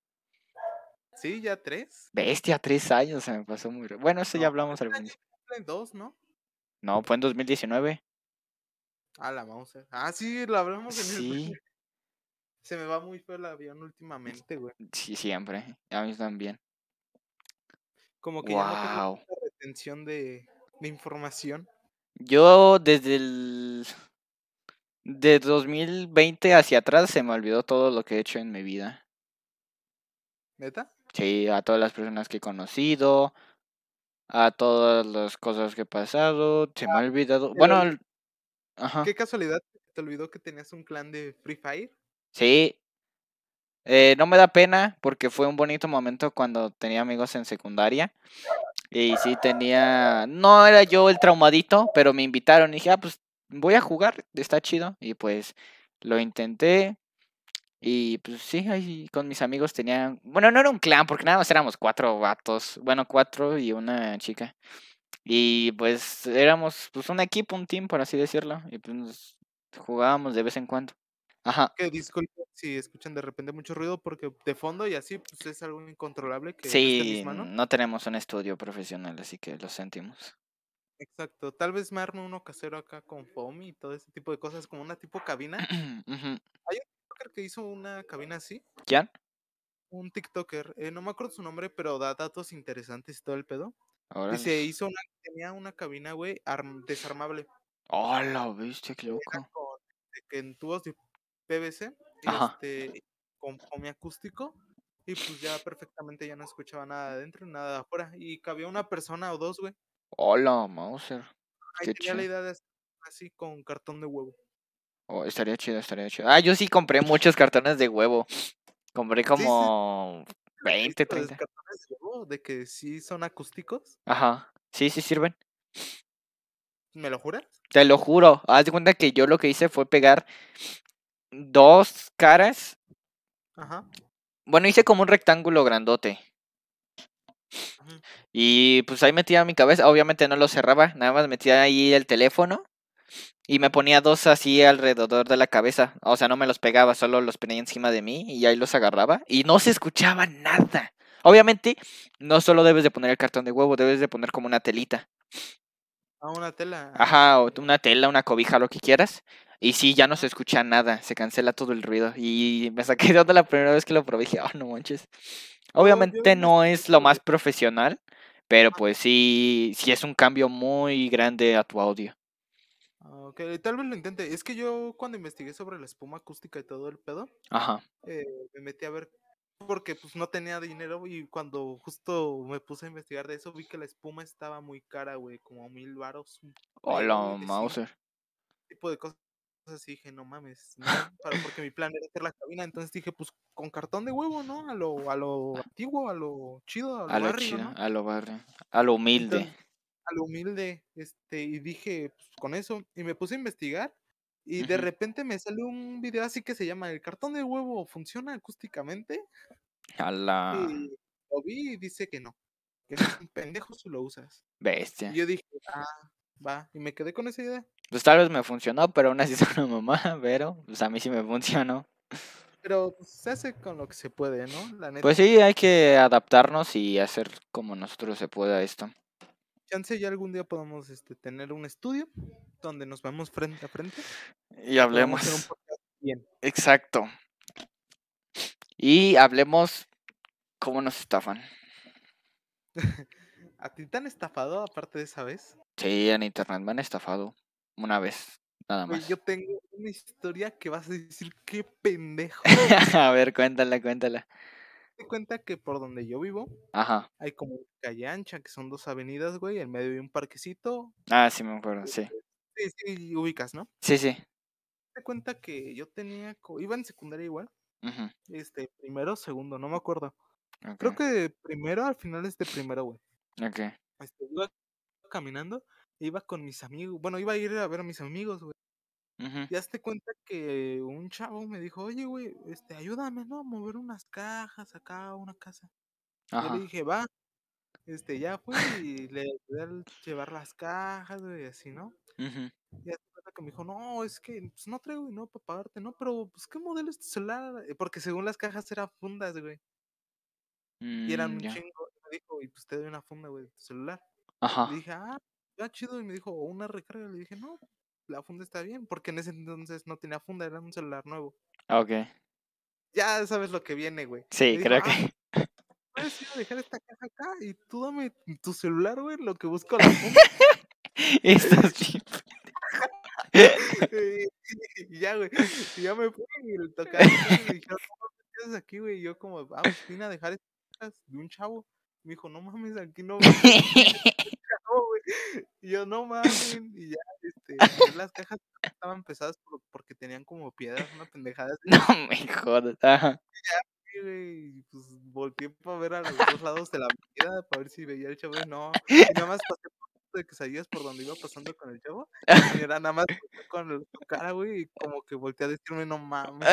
Sí, ya tres. Bestia, tres años se me pasó muy... Bueno, eso ya No, hablamos al este principio. cumplen dos, ¿no? No, fue en 2019. Ah, la vamos a ver. Ah, sí, lo hablamos en. Sí, Se me va muy feo el avión últimamente, güey. sí, siempre. A mí también. Como que ya no tengo Wow. retención de, de información. Yo desde el... De 2020 hacia atrás se me olvidó todo lo que he hecho en mi vida. ¿Neta? Sí, a todas las personas que he conocido, a todas las cosas que he pasado, se me ha olvidado. pero Bueno, el- ajá. Qué casualidad, ¿te olvidó que tenías un clan de Free Fire? Sí. Eh, no me da pena porque fue un bonito momento cuando tenía amigos en secundaria. Y sí tenía... No era yo el traumadito, pero me invitaron y dije, ah, pues voy a jugar, está chido. Y pues lo intenté. Y pues sí, ahí con mis amigos tenía... Bueno, no era un clan porque nada más éramos cuatro vatos. Bueno, cuatro y una chica. Y pues éramos pues un equipo, un team, por así decirlo. Y pues jugábamos de vez en cuando. Ajá. Que disculpen si escuchan de repente mucho ruido porque de fondo y así pues es algo incontrolable que Sí, no tenemos un estudio profesional, así que lo sentimos. Exacto. Tal vez me arme uno casero acá con foam y todo ese tipo de cosas, como una tipo cabina. *clears throat* Ujú. Creo que hizo una cabina así. ¿Quién? Un TikToker. eh, no me acuerdo su nombre, pero da datos interesantes y todo el pedo. Órale. Dice, hizo una, tenía una cabina, güey, arm- desarmable. Hola, viste, qué loco. con, en tubos de PVC, este, con foamy acústico. Y pues ya perfectamente ya no escuchaba nada de adentro, nada de afuera. Y cabía una persona o dos, güey. Hola, Mauser. Ahí tenía la idea de hacer así con cartón de huevo. Oh, estaría chido, estaría chido. Ah, yo sí compré muchos cartones de huevo. Compré Sí, sí, como ¿Has 20, visto los 30. cartones de huevo de que sí son acústicos? Ajá. Sí, sí sirven. ¿Me lo juras? Te lo juro. Haz de cuenta que yo lo que hice fue pegar dos caras. Ajá. Bueno, hice como un rectángulo grandote. Y pues ahí metía mi cabeza, obviamente no lo cerraba, nada más metía ahí el teléfono y me ponía dos así alrededor de la cabeza. O sea, no me los pegaba, solo los ponía encima de mí y ahí los agarraba y no se escuchaba nada. Obviamente, no solo debes de poner el cartón de huevo, debes de poner como una telita. Ah, una tela. Ajá, o una tela, una cobija, lo que quieras. Y sí, ya no se escucha nada, se cancela todo el ruido. Y me saqué de onda la primera vez que lo probé y dije, oh, no manches. Obviamente no es lo más profesional, Pero pues sí, sí es un cambio muy grande a tu audio. Ah, ok, tal vez lo intente. Es que yo cuando investigué sobre la espuma acústica y todo el pedo, Ajá. eh, me metí a ver porque pues no tenía dinero y cuando justo me puse a investigar de eso vi que la espuma estaba muy cara, güey, como mil varos. Hola, Mauser. tipo de cosas así dije, no mames, no, porque mi plan era hacer la cabina, entonces dije, pues con cartón de huevo, ¿no? A lo, a lo antiguo, a lo chido, a lo A lo barrio, chido, ¿no? a lo barrio, a lo humilde. Entonces, a lo humilde, este, y dije, pues con eso, y me puse a investigar, y de repente me sale un video así que se llama ¿El cartón de huevo funciona acústicamente? A la Y lo vi y dice que no, que eres un pendejo si lo usas. bestia. Y yo dije, ah, va, y me quedé con esa idea. Pues tal vez me funcionó, pero aún así *laughs* es una mamá, pero pues a mí sí me funcionó. Pero pues, se hace con lo que se puede, ¿no? La neta. Pues sí, hay que adaptarnos y hacer como nosotros se pueda esto. Chance ya algún día podamos este, tener un estudio donde nos vemos frente a frente. Y hablemos. bien. Exacto. Y hablemos cómo nos estafan. *laughs* ¿A ti te han estafado aparte de esa vez? Sí, en internet me han estafado una vez, nada más. yo tengo una historia que vas a decir qué *laughs* pendejo. A ver, cuéntala, cuéntala. Te cuenta que por donde yo vivo Ajá. hay como una calle ancha, que son dos avenidas, güey, en medio de un parquecito. Ah, sí me acuerdo, sí. Sí, sí, ubicas, ¿no? Sí, sí. Te cuenta que yo tenía, iba en secundaria igual, este, primero, segundo, no me acuerdo. Creo que primero, al final es de primero, güey. ok. Este, iba caminando, iba con mis amigos, bueno, iba a ir a ver a mis amigos, güey. ujú, Y hazte cuenta que un chavo me dijo, oye, güey, este, ayúdame, ¿no? A mover unas cajas acá a una casa. Yo Ajá. le dije, va. Este, ya fui y le ayudé a llevar las cajas, güey, así, ¿no? ujú, Y hazte cuenta que me dijo, no, es que pues, no traigo dinero para pagarte, ¿no? Pero, pues, ¿qué modelo es tu celular? Eh, Porque según las cajas eran fundas, güey. Y eran mm, un chingo. Y me dijo, y pues te doy una funda, güey, de tu celular. Le Ajá. dije, ah, ya chido. Y me dijo, una recarga. Le dije, no, la funda está bien. Porque en ese entonces no tenía funda, era un celular nuevo. Ok. Ya sabes lo que viene, güey. Sí, creo ah, que. *laughs* puedes ir a dejar esta caja acá y tú dame tu celular, güey, lo que busco la funda. *laughs* Estás *laughs* bien. y, ya, güey. Y ya me fui y le tocaron y dijeron, ¿qué haces aquí, güey? Y yo como, ah, pues vine a dejar estas cajas de un chavo. Me dijo, no mames, aquí no güey. Y yo, no mames. Y ya, este, las cajas estaban pesadas por- porque tenían como piedras, una pendejada así, *laughs* No me jodas. Ajá. güey. Y pues volteé para ver a los dos lados de la avenida para ver si veía el chavo y no. Y nada más pasé por de quesadillas por donde iba pasando con el chavo. Y era nada más con el- su cara, güey, y como que volteé a decirme, no mames.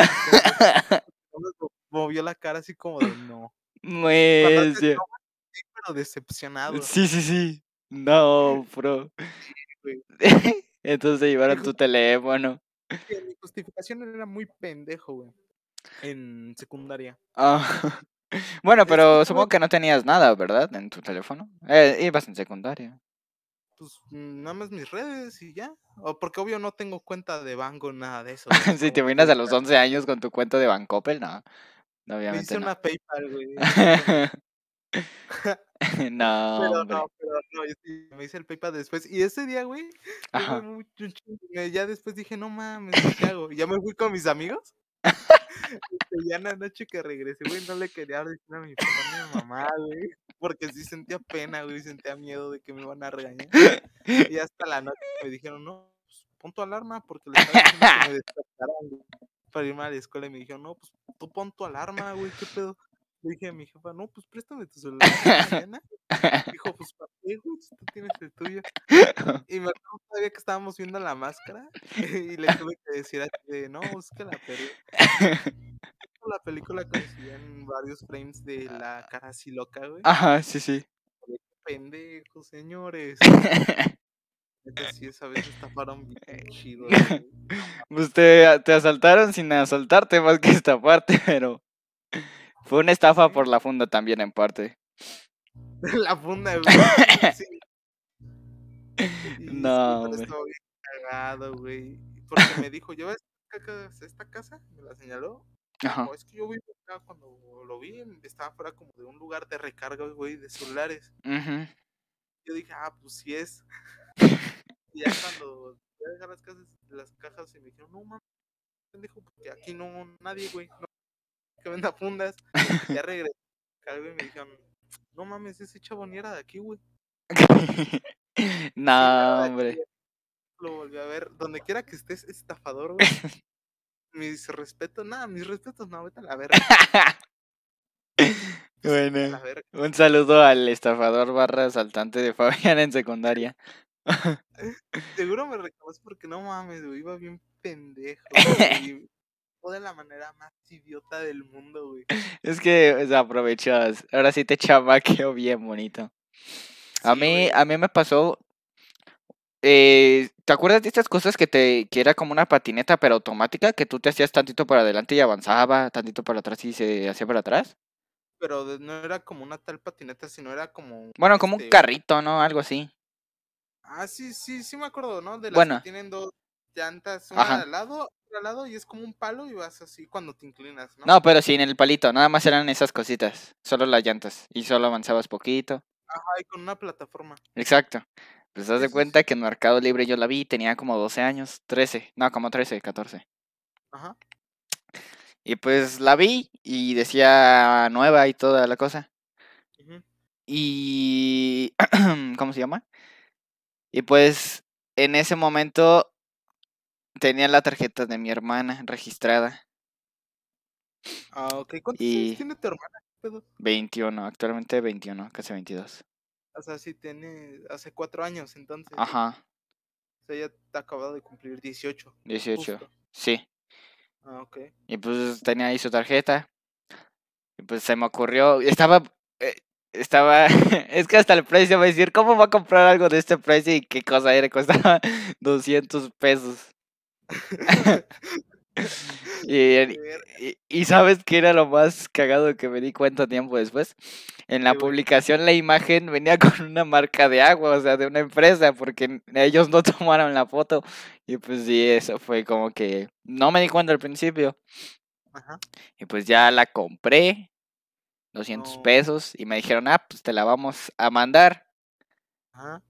que Movió la cara así como de no. *laughs* Sí, pero decepcionado, Sí, sí, sí. No, bro. *laughs* Entonces llevaron tu teléfono. Mi justificación era muy pendejo, güey. En secundaria. Ah. *laughs* Bueno, pero tuve- supongo que no tenías nada, ¿verdad? En tu teléfono. Eh, ibas en secundaria. Pues mm, nada más mis redes y ya. O porque obvio no tengo cuenta de banco, nada de eso. *laughs* Si te vienes a los ¿verdad? 11 años con tu cuenta de Bancoppel, no. no Me obviamente hice no. una PayPal, güey. *laughs* no, Pero hombre. no, pero no, sí me hice el PayPal después. Y ese día, güey, güey, Ya después dije, no mames, ¿qué hago? Y ya me fui con mis amigos. *laughs* Este, ya en la noche que regresé, güey, no le quería decir a mi papá ni a mi mamá, güey. Porque sí sentía pena, güey, sentía miedo de que me iban a regañar. Y hasta la noche me dijeron, no, pues pon tu alarma, porque le estaba diciendo que me *laughs* despertaran, güey, para irme a la escuela. Y me dijeron, no, pues tú pon tu alarma, güey, ¿qué pedo? Le dije a mi jefa, no, pues préstame tu celular *laughs* mañana. Dijo, pues para qué, güey, si tú tienes el tuyo. *laughs* Y me acuerdo todavía que estábamos viendo la máscara *laughs* y le tuve que decir así de, no, es que la perdí. La película consiguían varios frames de la cara así loca, güey. Ajá, sí, sí. De, Pendejo, señores. Neta, sí, esa vez estafaron bien chido, güey. Pues te, te asaltaron sin asaltarte más que estafarte, pero fue una estafa por la funda también en parte. *laughs* La funda, *laughs* güey. Sí. No, bien cagado, güey. Porque me dijo, ¿llevas esta casa? Me la señaló. Ajá. No, es que yo vivo acá cuando lo vi, estaba fuera como de un lugar de recarga, güey, de celulares. Ujú. Yo dije, ah, pues sí es. *laughs* y ya cuando fui a dejar las, casas, las cajas y me dijeron, no mames, pendejo, porque aquí no nadie, güey, que venda fundas. ya regresé y me dijeron, no mames, ese chavo ni era de aquí, güey. *laughs* *laughs* No, aquí, hombre. Lo volví a ver. Donde quiera que estés, estafador, güey. *laughs* Mis respetos, nada, mis respetos, no, vete a la verga. Bueno, la verga. un saludo al estafador barra asaltante de Fabián en secundaria. Seguro me reconoce porque no mames, güey, iba bien pendejo, güey. De la manera más idiota del mundo, güey. *laughs* Es que se aprovechó. Ahora sí te chamaqueo bien bonito. A Sí, mí, güey. a mí me pasó. eh, ¿te acuerdas de estas cosas que te, que era como una patineta pero automática? Que tú te hacías tantito para adelante y avanzaba, tantito para atrás y se hacía para atrás. Pero no era como una tal patineta, sino era como. Bueno, como un este, carrito, ¿no? Algo así. Ah, sí, sí, sí me acuerdo, ¿no? De las Bueno. que tienen dos llantas, una Ajá. al lado, al lado, y es como un palo y vas así cuando te inclinas, ¿no? No, pero sí, en el palito, nada más eran esas cositas, solo las llantas, y solo avanzabas poquito. Ajá, y con una plataforma. Exacto. Pues Sí, de cuenta que en Mercado Libre yo la vi, tenía como 12 años, 13, no, como 13, 14. Ajá. Y pues la vi y decía nueva y toda la cosa. ujú. Y... *clears throat* ¿Cómo se llama? Y pues en ese momento tenía la tarjeta de mi hermana registrada, Ah, ok. ¿Cuántos Y- años tiene tu hermana? ¿Qué pedo? 21, actualmente 21, casi 22. O sea, sí tiene hace cuatro años, entonces. Ajá, O sea, ya te acabado de cumplir 18. 18, justo. sí. Ah, ok. Y pues tenía ahí su tarjeta. Y pues se me ocurrió. Estaba. eh, estaba. *laughs* es que hasta el precio va a decir: ¿Cómo va a comprar algo de este precio? Y qué cosa era. *laughs* Costaba 200 pesos. *laughs* Y, *laughs* y, y sabes qué era lo más cagado que me di cuenta tiempo después. En la publicación, la imagen venía *laughs* con una marca de agua, o sea, de una empresa, porque ellos no tomaron la foto. Y pues sí, eso fue como que no me di cuenta al principio. Ajá. Y pues ya la compré, 200 No. pesos, y me dijeron, ah, pues te la vamos a mandar. Ajá.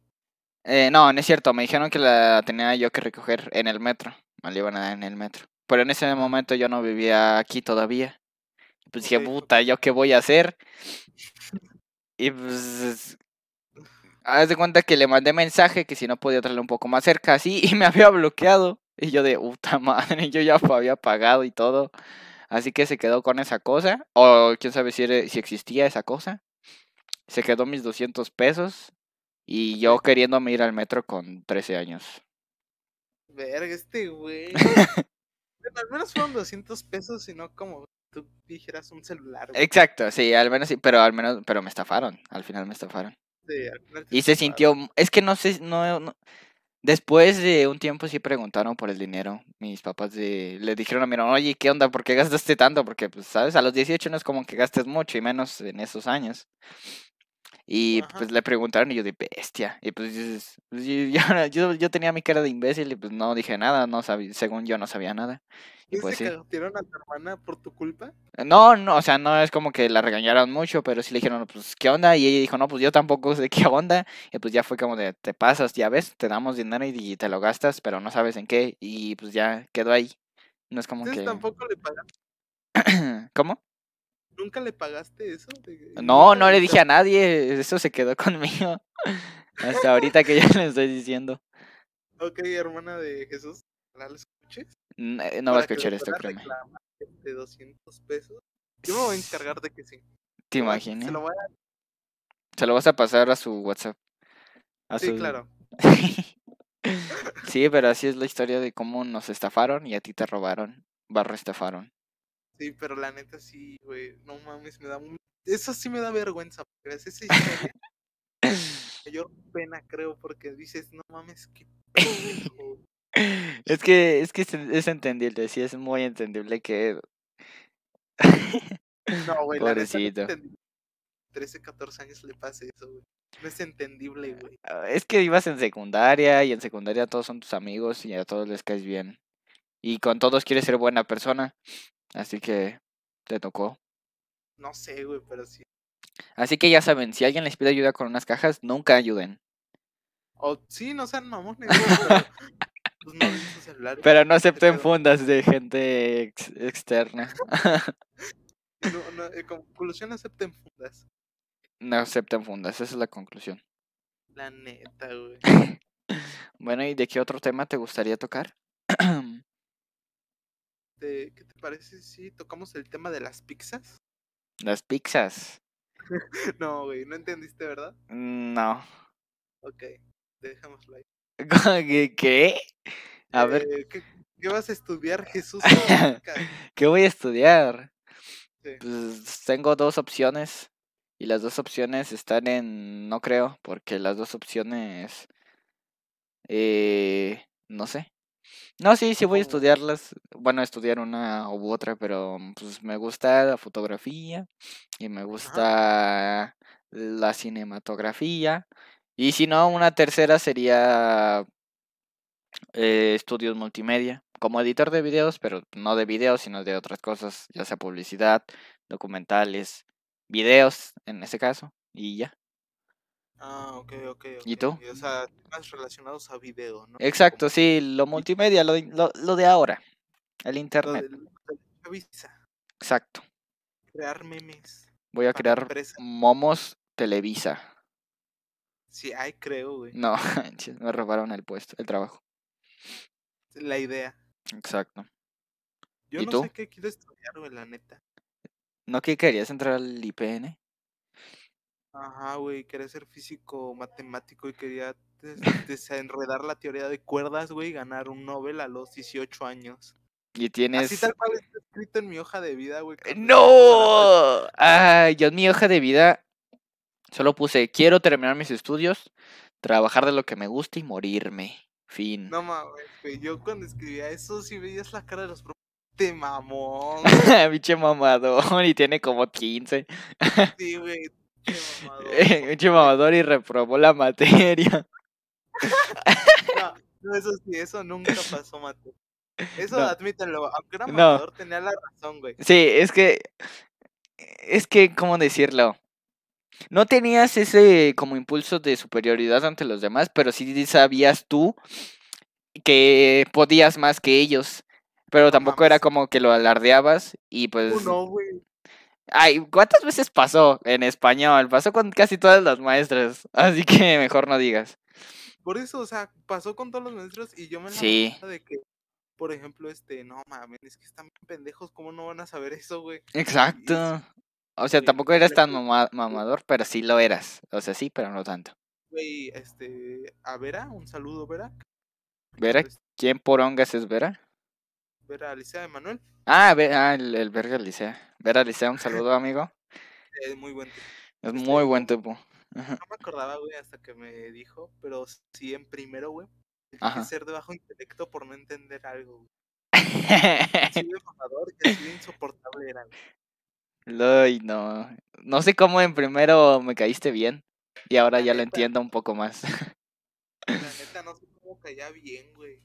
Eh, no, no es cierto, me dijeron que la tenía yo que recoger en el metro, me la iban a dar en el metro. Pero en ese momento yo no vivía aquí todavía. Pues dije, puta, ¿yo qué voy a hacer? Y pues... Haz de cuenta que le mandé mensaje que si no podía traerle un poco más cerca, así, y me *laughs* había bloqueado. Y yo de, puta madre, yo ya había pagado y todo. Así que se quedó con esa cosa. O quién sabe si, era- si existía esa cosa. Se quedó mis 200 pesos. Y yo queriéndome ir al metro con 13 años. Verga, este güey. *laughs* Bueno, al menos fueron 200 pesos y no como tú dijeras un celular. güey. Exacto, sí, al menos sí, pero al menos, pero me estafaron. Al final me estafaron. Sí, al final te Y se estafaron. sintió, es que no sé, no, no- después de un tiempo sí preguntaron por el dinero. Mis papás de, le dijeron a hermano, oye, ¿qué onda? ¿Por qué gastaste tanto? Porque, pues, sabes, a los 18 no es como que gastes mucho y menos en esos años. Y Ajá. pues le preguntaron y yo de bestia. Y pues, dices, pues, yo, yo, yo- tenía mi cara de imbécil y pues no dije nada, no sabía, según yo no sabía nada. Y ¿Y pues se sí. a tu hermana por tu culpa? No, no, o sea, no es como que la regañaron mucho, pero sí le dijeron, pues, ¿qué onda? Y ella dijo, no, pues yo tampoco sé qué onda. Y pues ya fue como de, te pasas, ya ves, te damos dinero y, te lo gastas, pero no sabes en qué. Y pues ya quedó ahí. No es como Entonces que... tampoco le pagaste, *clears throat* ¿Cómo? Nunca le pagaste eso. No, no le dije a nadie, eso se quedó *laughs* conmigo. Hasta ahorita que ya le estoy diciendo. Ok, hermana de Jesús, lo escuches. N- eh, No va a escuchar esto, créeme. De 200 pesos. Yo me voy a encargar de que sí. ¿Te imaginas? Se lo voy a... Se lo vas a pasar a su WhatsApp. A Sí, su- claro. *laughs* sí, pero así es la historia de cómo nos estafaron y a ti te robaron, barra estafaron. Sí, pero la neta sí, güey. No mames, me da un... Eso sí me da vergüenza. Porque es esa historia. *laughs* mayor pena, creo, porque dices, no mames, qué pendejo. *laughs* Es que, es que es, es entendible, sí, es muy entendible que... No, *laughs* güey, la neta no es Pobrecito. entendible. 13, 14 años le pase eso, güey. No es entendible, güey. Ah, Es que ibas en secundaria y en secundaria todos son tus amigos y a todos les caes bien. Y con todos quieres ser buena persona, así que te tocó. No sé, güey, pero sí. Así que ya saben, si alguien les pide ayuda con unas cajas, nunca ayuden. O sí, no sean mamones, pero, pues no celular. Pero no acepten fundas de gente ex- externa. *laughs* No, no, en conclusión, acepten fundas. No acepten fundas, esa es la conclusión. La neta, güey. *laughs* Bueno, ¿y de qué otro tema te gustaría tocar? ¿Te- ¿Qué te parece si tocamos el tema de las pizzas? Las pizzas. *laughs* No, güey, no entendiste, ¿verdad? No. Ok, dejámoslo ahí. *laughs* ¿Qué? A ver, Eh, ¿qué, qué vas a estudiar, Jesús? *laughs* ¿qué voy a estudiar? Sí. Pues tengo dos opciones. Y las dos opciones están en... No creo, porque las dos opciones... Eh, no sé. No, sí, sí voy a estudiarlas. Bueno, estudiar una u otra, pero pues me gusta la fotografía y me gusta la cinematografía. Y si no, una tercera sería eh, estudios multimedia, como editor de videos, pero no de videos, sino de otras cosas, ya sea publicidad, documentales, videos en ese caso, y ya. Ah, ok, ok, ok. ¿Y tú? O sea, más relacionados a video, ¿no? Exacto, sí, lo multimedia, lo, lo, lo de ahora, el internet. de- lo de la visa, Exacto. crear memes. Voy a crear empresa. Momos Televisa. Sí, hay, creo, güey. No, *laughs* me robaron el puesto, el trabajo. La idea. Exacto. Yo ¿Y no tú? sé qué quiero estudiar, güey, la neta. ¿No que querías entrar al IPN? Ajá, güey, quería ser físico matemático y quería des- desenredar la teoría de cuerdas, güey, y ganar un Nobel a los 18 años. Y Así tienes... tal cual está escrito en mi hoja de vida, güey. ¡Eh, ¡No! Ay, yo en mi hoja de vida solo puse, quiero terminar mis estudios, trabajar de lo que me gusta y morirme. Fin. No mames, güey. Yo cuando escribía eso, si veías la cara de los profes, te mamón. *laughs* Biche mamador *laughs* y tiene como 15. Sí, güey. *laughs* Qué mamador. Y reprobó la materia. No, no, eso sí, eso nunca pasó, Mate. Eso No. admítelo. Aunque era No. mamador, tenía la razón, güey. Sí, es que... Es que, ¿cómo decirlo? No tenías ese como impulso de superioridad ante los demás, pero sí sabías tú que podías más que ellos. Pero No tampoco era como que lo alardeabas y pues... No, güey. Ay, ¿cuántas veces pasó en español? Pasó con casi todas las maestras, así que mejor no digas. Por eso, o sea, pasó con todos los maestros y yo me la Sí. de que, por ejemplo, este, no mames, es que están bien pendejos, ¿cómo no van a saber eso, güey? Exacto. O sea, tampoco eras tan mama- mamador, pero sí lo eras. O sea, sí, pero no tanto. Güey, este, a Vera, un saludo, Vera. ¿Vera? ¿Quién por hongas es Vera? Vera Alicia de Manuel, Ah, Ve- ah, el, el verga Licea. Vera Licea, un saludo, amigo. eh, muy buen tipo. Es muy buen tipo. Ajá. No me acordaba, güey, hasta que me dijo, pero sí en primero, güey. Ajá. ser de bajo intelecto por no entender algo, güey. Así *laughs* de mamador y así de insoportable era, güey. Ay, no. No sé cómo en primero me caíste bien. Y ahora La ya lo entiendo un poco más. *laughs* La neta, no sé cómo caía bien, güey.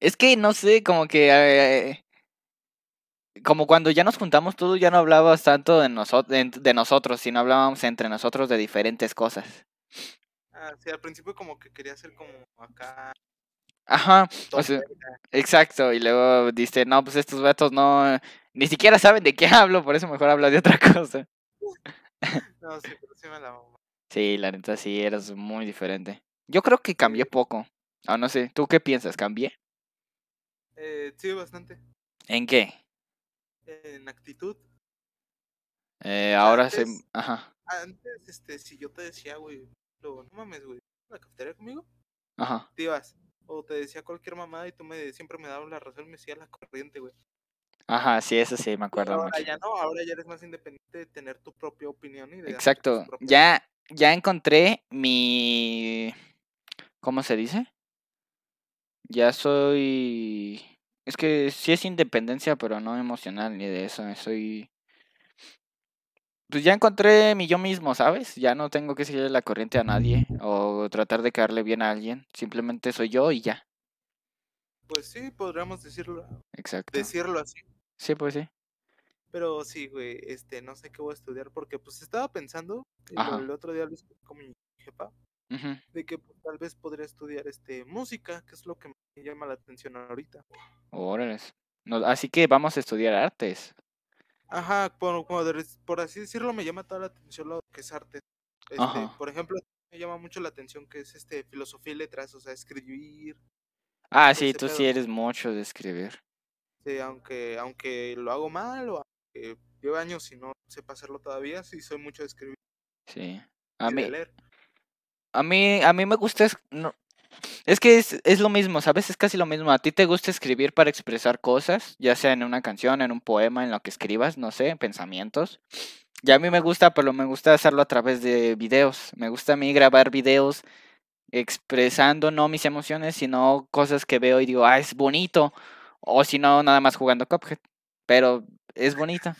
Es que no sé, como que. eh, como cuando ya nos juntamos todos, ya no hablabas tanto de, noso- de, de nosotros, sino hablábamos entre nosotros de diferentes cosas. Ah, sí, al principio como que quería ser como acá. Ajá, o sea, exacto. Y luego diste, no, pues estos vatos no. Ni siquiera saben de qué *laughs* hablo, por eso mejor hablo de otra cosa. No, sí, pero sí me la mamá. Sí, la neta sí, eras muy diferente. Yo creo que cambié poco. O no sé, ¿tú qué piensas? ¿Cambié? Eh, sí, bastante. ¿En qué? En actitud. Eh, ahora se. Antes- Ajá, Antes, este, si yo te decía, güey, no mames, güey, ¿a la cafetería conmigo? ajá. Te ibas. O te decía cualquier mamada y tú me siempre me dabas la razón y me decías la corriente, güey. Ajá, sí, eso sí, me acuerdo ahora mucho. ya no, ahora ya eres más independiente de tener tu propia opinión y de Exacto. Ya, ya encontré mi. ¿Cómo se dice? Ya soy. Es que sí es independencia, pero no emocional ni de eso. Soy. Pues ya encontré mi yo mismo, ¿sabes? Ya no tengo que seguir la corriente a nadie o tratar de caerle bien a alguien. Simplemente soy yo y ya. Pues sí, podríamos decirlo, Exacto. decirlo así. Sí, pues sí. Pero sí, güey, este, no sé qué voy a estudiar porque pues estaba pensando, lo- Ajá. el otro día lo con mi jefa, De que pues, tal vez podría estudiar este música, que es lo que me llama la atención ahorita. Órales. No, así que vamos a estudiar artes. Ajá, por, por así decirlo, me llama toda la atención lo que es arte. Este, Ajá. por ejemplo, me llama mucho la atención que es este filosofía y letras, o sea, escribir, Ah, sí, tú pedo. sí eres mucho de escribir. Sí, aunque, aunque lo hago mal o aunque lleve años y no sepa hacerlo todavía, sí soy mucho de escribir Sí. A mí, leer. A mí, a mí me gusta, es, no, es que es, es lo mismo, ¿sabes? Es casi lo mismo. A ti te gusta escribir para expresar cosas, ya sea en una canción, en un poema, en lo que escribas, no sé, pensamientos. Y a mí me gusta, pero me gusta hacerlo a través de videos. Me gusta a mí grabar videos expresando no mis emociones, sino cosas que veo y digo, ah, es bonito. O si no, nada más jugando Cuphead. Pero es bonito.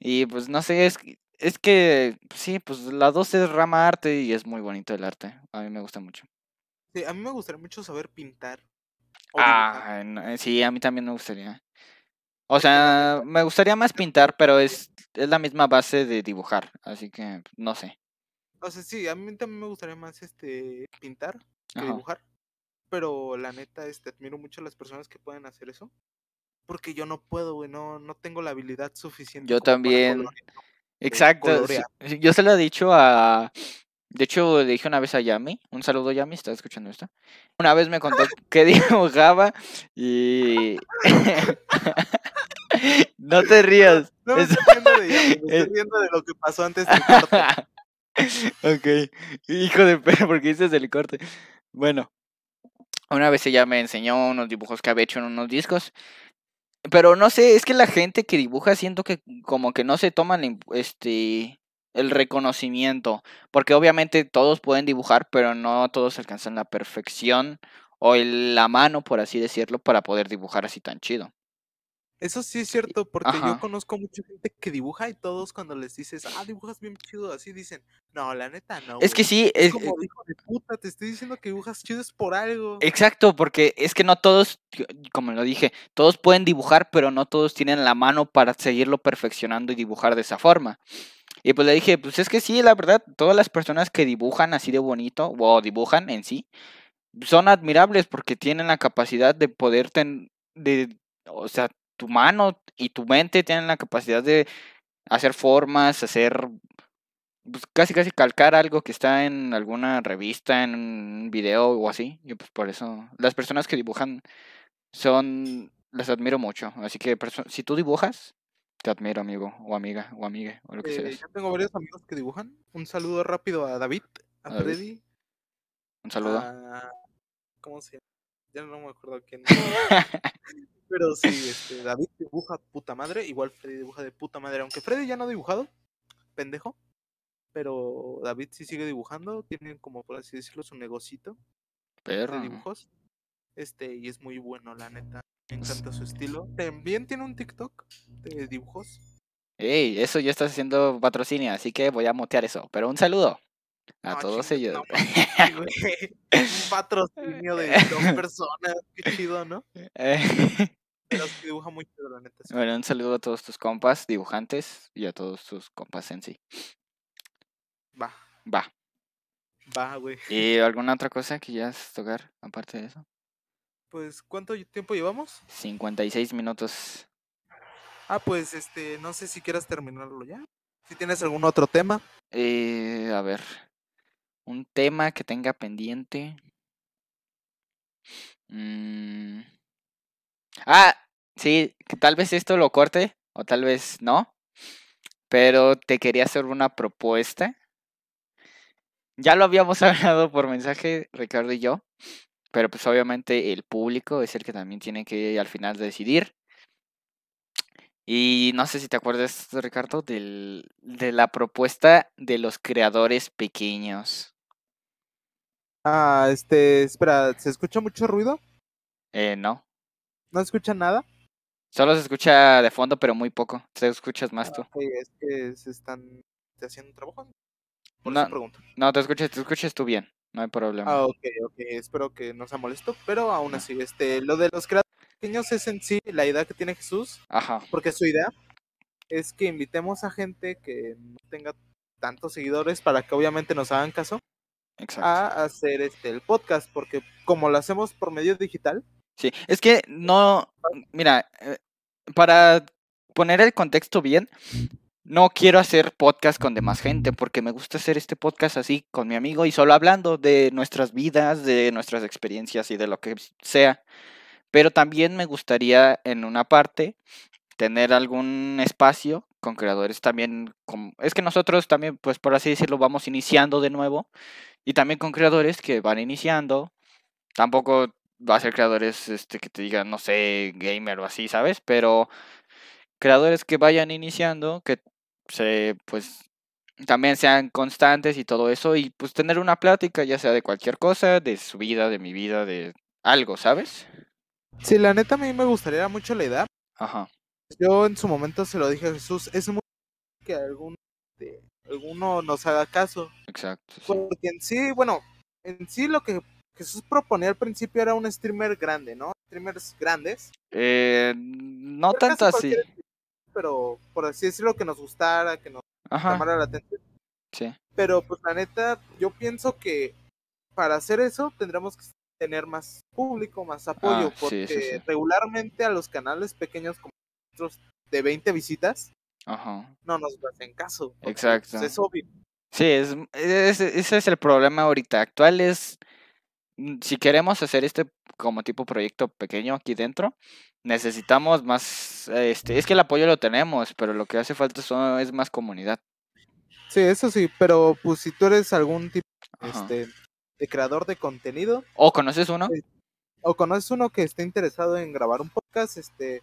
Y pues no sé, es, es que sí, pues la dos es rama arte y es muy bonito el arte. A mí me gusta mucho. Sí, a mí me gustaría mucho saber pintar. Ah, no, eh, sí, a mí también me gustaría. O sea, me gustaría más pintar, pero es, es la misma base de dibujar. Así que no sé. o sea, sí, a mí también me gustaría más este pintar que Ajá. dibujar. Pero la neta, este, admiro mucho a las personas que pueden hacer eso. Porque yo no puedo, güey, no, no tengo la habilidad suficiente Yo también. Exacto. Yo se lo he dicho a. De hecho, le dije una vez a Yami. Un saludo, Yami, ¿estás escuchando esto? Una vez me contó *laughs* que *laughs* dibujaba y. *laughs* no te rías. No me es- estoy riendo de ella, me estoy es- riendo de lo que pasó antes del corte. ok. Hijo de perro, porque dices el corte. Bueno, una vez ella me enseñó unos dibujos que había hecho en unos discos. Pero no sé, es que la gente que dibuja siento que como que no se toman este el reconocimiento, porque obviamente todos pueden dibujar, pero no todos alcanzan la perfección o la mano, por así decirlo, para poder dibujar así tan chido. Eso sí es cierto, porque yo conozco mucha gente que dibuja y todos cuando les dices, ah, dibujas bien chido, así dicen, no, la neta no. Es que güey". sí, Es es- como, hijo de puta, te estoy diciendo que dibujas chido es por algo. Exacto, porque es que no todos, como lo dije, todos pueden dibujar, pero no todos tienen la mano para seguirlo perfeccionando y dibujar de esa forma. Y pues le dije, pues es que sí, la verdad, todas las personas que dibujan así de bonito, o dibujan en sí, son admirables porque tienen la capacidad de poder ten- de, o sea, tu mano y tu mente tienen la capacidad de hacer formas, hacer pues, casi casi calcar algo que está en alguna revista, en un video o así. Y pues por eso las personas que dibujan son, las admiro mucho. Así que si tú dibujas, te admiro, amigo, o amiga, o amigue, o lo que Eh, seas. yo tengo varios amigos que dibujan. Un saludo rápido a David, a A David. Freddy, Un saludo. a... ¿Cómo se llama? Ya no me acuerdo quién. *laughs* Pero sí, este, David dibuja puta madre, igual Freddy dibuja de puta madre, aunque Freddy ya no ha dibujado, pendejo. Pero David sí sigue dibujando, tiene como por así decirlo su negocito de dibujos. Este, y es muy bueno, la neta. Me encanta su estilo. También tiene un TikTok de dibujos. Ey, eso ya estás haciendo patrocinio, así que voy a motear eso. Pero un saludo a No, todos ellos. no. *laughs* Un patrocinio de dos personas, qué chido, ¿no? Eh, *laughs* Pero sí dibuja muy chido, la neta. sí. bueno, un saludo a todos tus compas dibujantes y a todos tus compas en sí. Va, Va. va, güey. ¿Y alguna otra cosa que quieras tocar aparte de eso? Pues, ¿cuánto tiempo llevamos? 56 minutos. Ah, pues, este, no sé si quieras terminarlo ya. Si tienes algún otro tema. Eh, a ver. Un tema que tenga pendiente. Mm. Ah, sí, que tal vez esto lo corte o tal vez no. Pero te quería hacer una propuesta. Ya lo habíamos *laughs* hablado por mensaje, Ricardo y yo. Pero pues obviamente el público es el que también tiene que al final decidir. Y no sé si te acuerdas, Ricardo, del, de la propuesta de los creadores pequeños. Ah, este, espera, ¿se escucha mucho ruido? Eh, no. ¿No escucha nada? Solo se escucha de fondo, pero muy poco. Te escuchas más tú. Ok, es que se están haciendo un trabajo. Por No, eso pregunto. no, te escuchas, te escuchas tú bien. No hay problema. Ah, ok, ok, espero que no sea molesto, pero aún así, este, lo de los creadores pequeños es en sí la idea que tiene Jesús, Ajá. porque su idea es que invitemos a gente que no tenga tantos seguidores para que obviamente nos hagan caso Exacto. a hacer este el podcast, porque como lo hacemos por medio digital, Sí, es que no, mira, eh, para poner el contexto bien, no quiero hacer podcast con demás gente, porque me gusta hacer este podcast así con mi amigo y solo hablando de nuestras vidas, de nuestras experiencias y de lo que sea. Pero también me gustaría en una parte tener algún espacio con creadores también, es que nosotros también, pues por así decirlo, vamos iniciando de nuevo y también con creadores que van iniciando. Tampoco va a ser creadores este, que te digan, no sé, gamer o así, ¿sabes? Pero creadores que vayan iniciando, que se, pues, también sean constantes y todo eso, y pues tener una plática, ya sea de cualquier cosa, de su vida, de mi vida, de algo, ¿sabes? sí, la neta a mí me gustaría mucho la idea. Ajá, Yo en su momento se lo dije a Jesús, es muy que algún, este, alguno nos haga caso. exacto. sí. Porque en sí, bueno, en sí lo que Jesús proponía al principio era un streamer grande, ¿no? Streamers grandes. Eh, no Creo tanto así. Pero por así decirlo, que nos gustara, que nos Ajá, llamara la atención. sí. Pero pues la neta, yo pienso que para hacer eso tendremos que tener más público, más apoyo, Ah, porque sí, sí. regularmente a los canales pequeños como nosotros de 20 visitas Ajá. no nos hacen caso. porque, Exacto. pues, es obvio. Sí, es, es- ese es el problema ahorita actual, es si queremos hacer este como tipo proyecto pequeño aquí dentro, necesitamos más, este, es que el apoyo lo tenemos, pero lo que hace falta son, es más comunidad. Sí, eso sí, pero pues si tú eres algún tipo este, de creador de contenido ¿O conoces uno? Sí. o conoces uno que esté interesado en grabar un podcast, este,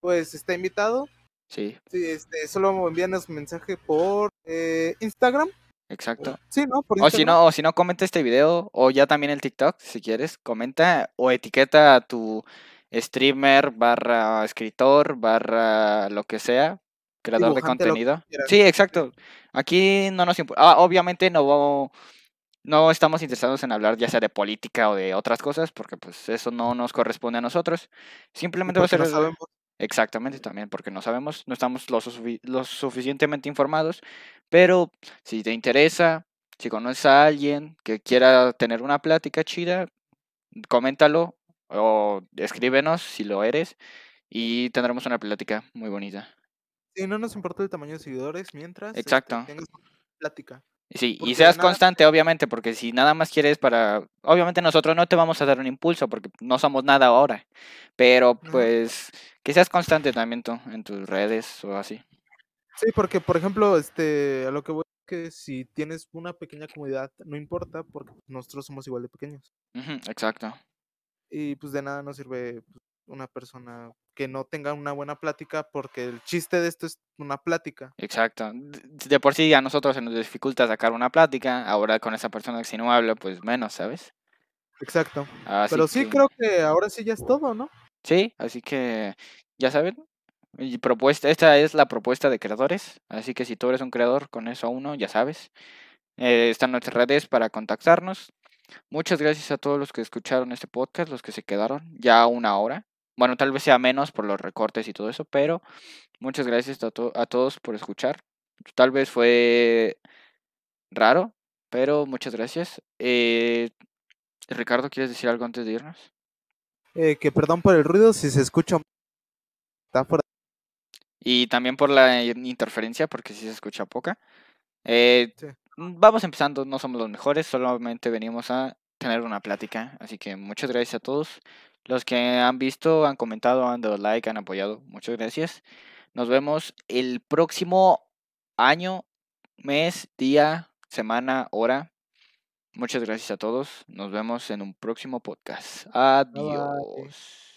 pues está invitado. Sí, Sí, este, solo envíanos mensaje por eh, Instagram. Exacto. Sí, ¿no? Por O si no, o si no, comenta este video, o ya también el TikTok, si quieres, comenta o etiqueta a tu streamer, barra escritor, barra lo que sea, creador de contenido. Sí, exacto. Aquí no nos importa. Ah, obviamente no, no estamos interesados en hablar ya sea de política o de otras cosas, porque pues eso no nos corresponde a nosotros. Simplemente va a ser... no. Exactamente, también porque no sabemos, no estamos lo, sufi- lo suficientemente informados, pero si te interesa, si conoces a alguien que quiera tener una plática chida, coméntalo o escríbenos si lo eres y tendremos una plática muy bonita. Sí, no nos importa el tamaño de seguidores mientras este, Exacto. tengas plática. Sí, Porque y seas nada constante, obviamente, porque si nada más quieres para... Obviamente nosotros no te vamos a dar un impulso porque no somos nada ahora, pero pues que seas constante también tú en tus redes o así. Sí, porque por ejemplo, este, a lo que voy es que si tienes una pequeña comunidad, no importa, porque nosotros somos igual de pequeños. Ujú, exacto. Y pues de nada nos sirve pues, una persona que no tenga una buena plática, porque el chiste de esto es una plática. Exacto. De por sí a nosotros se nos dificulta sacar una plática, ahora con esa persona que si no habla, pues menos, ¿sabes? Exacto. Así Pero sí que- creo que ahora sí ya es todo, ¿no? Sí, así que ya saben. Y propuesta, esta es la propuesta de creadores, así que si tú eres un creador con eso uno, ya sabes. Eh, están nuestras redes para contactarnos. Muchas gracias a todos los que escucharon este podcast, los que se quedaron ya una hora. Bueno, tal vez sea menos por los recortes y todo eso, pero muchas gracias a, a todos por escuchar. Tal vez fue raro, pero muchas gracias. Eh, Ricardo, ¿quieres decir algo antes de irnos? Eh, que perdón por el ruido, si se escucha... Está fuera. Y también por la in- interferencia, porque sí se escucha poca. Eh, Sí. Vamos empezando, no somos los mejores, solamente venimos a tener una plática. Así que muchas gracias a todos. Los que han visto, han comentado, han dado like, han apoyado. Muchas gracias. Nos vemos el próximo año, mes, día, semana, hora. Muchas gracias a todos. Nos vemos en un próximo podcast. Adiós.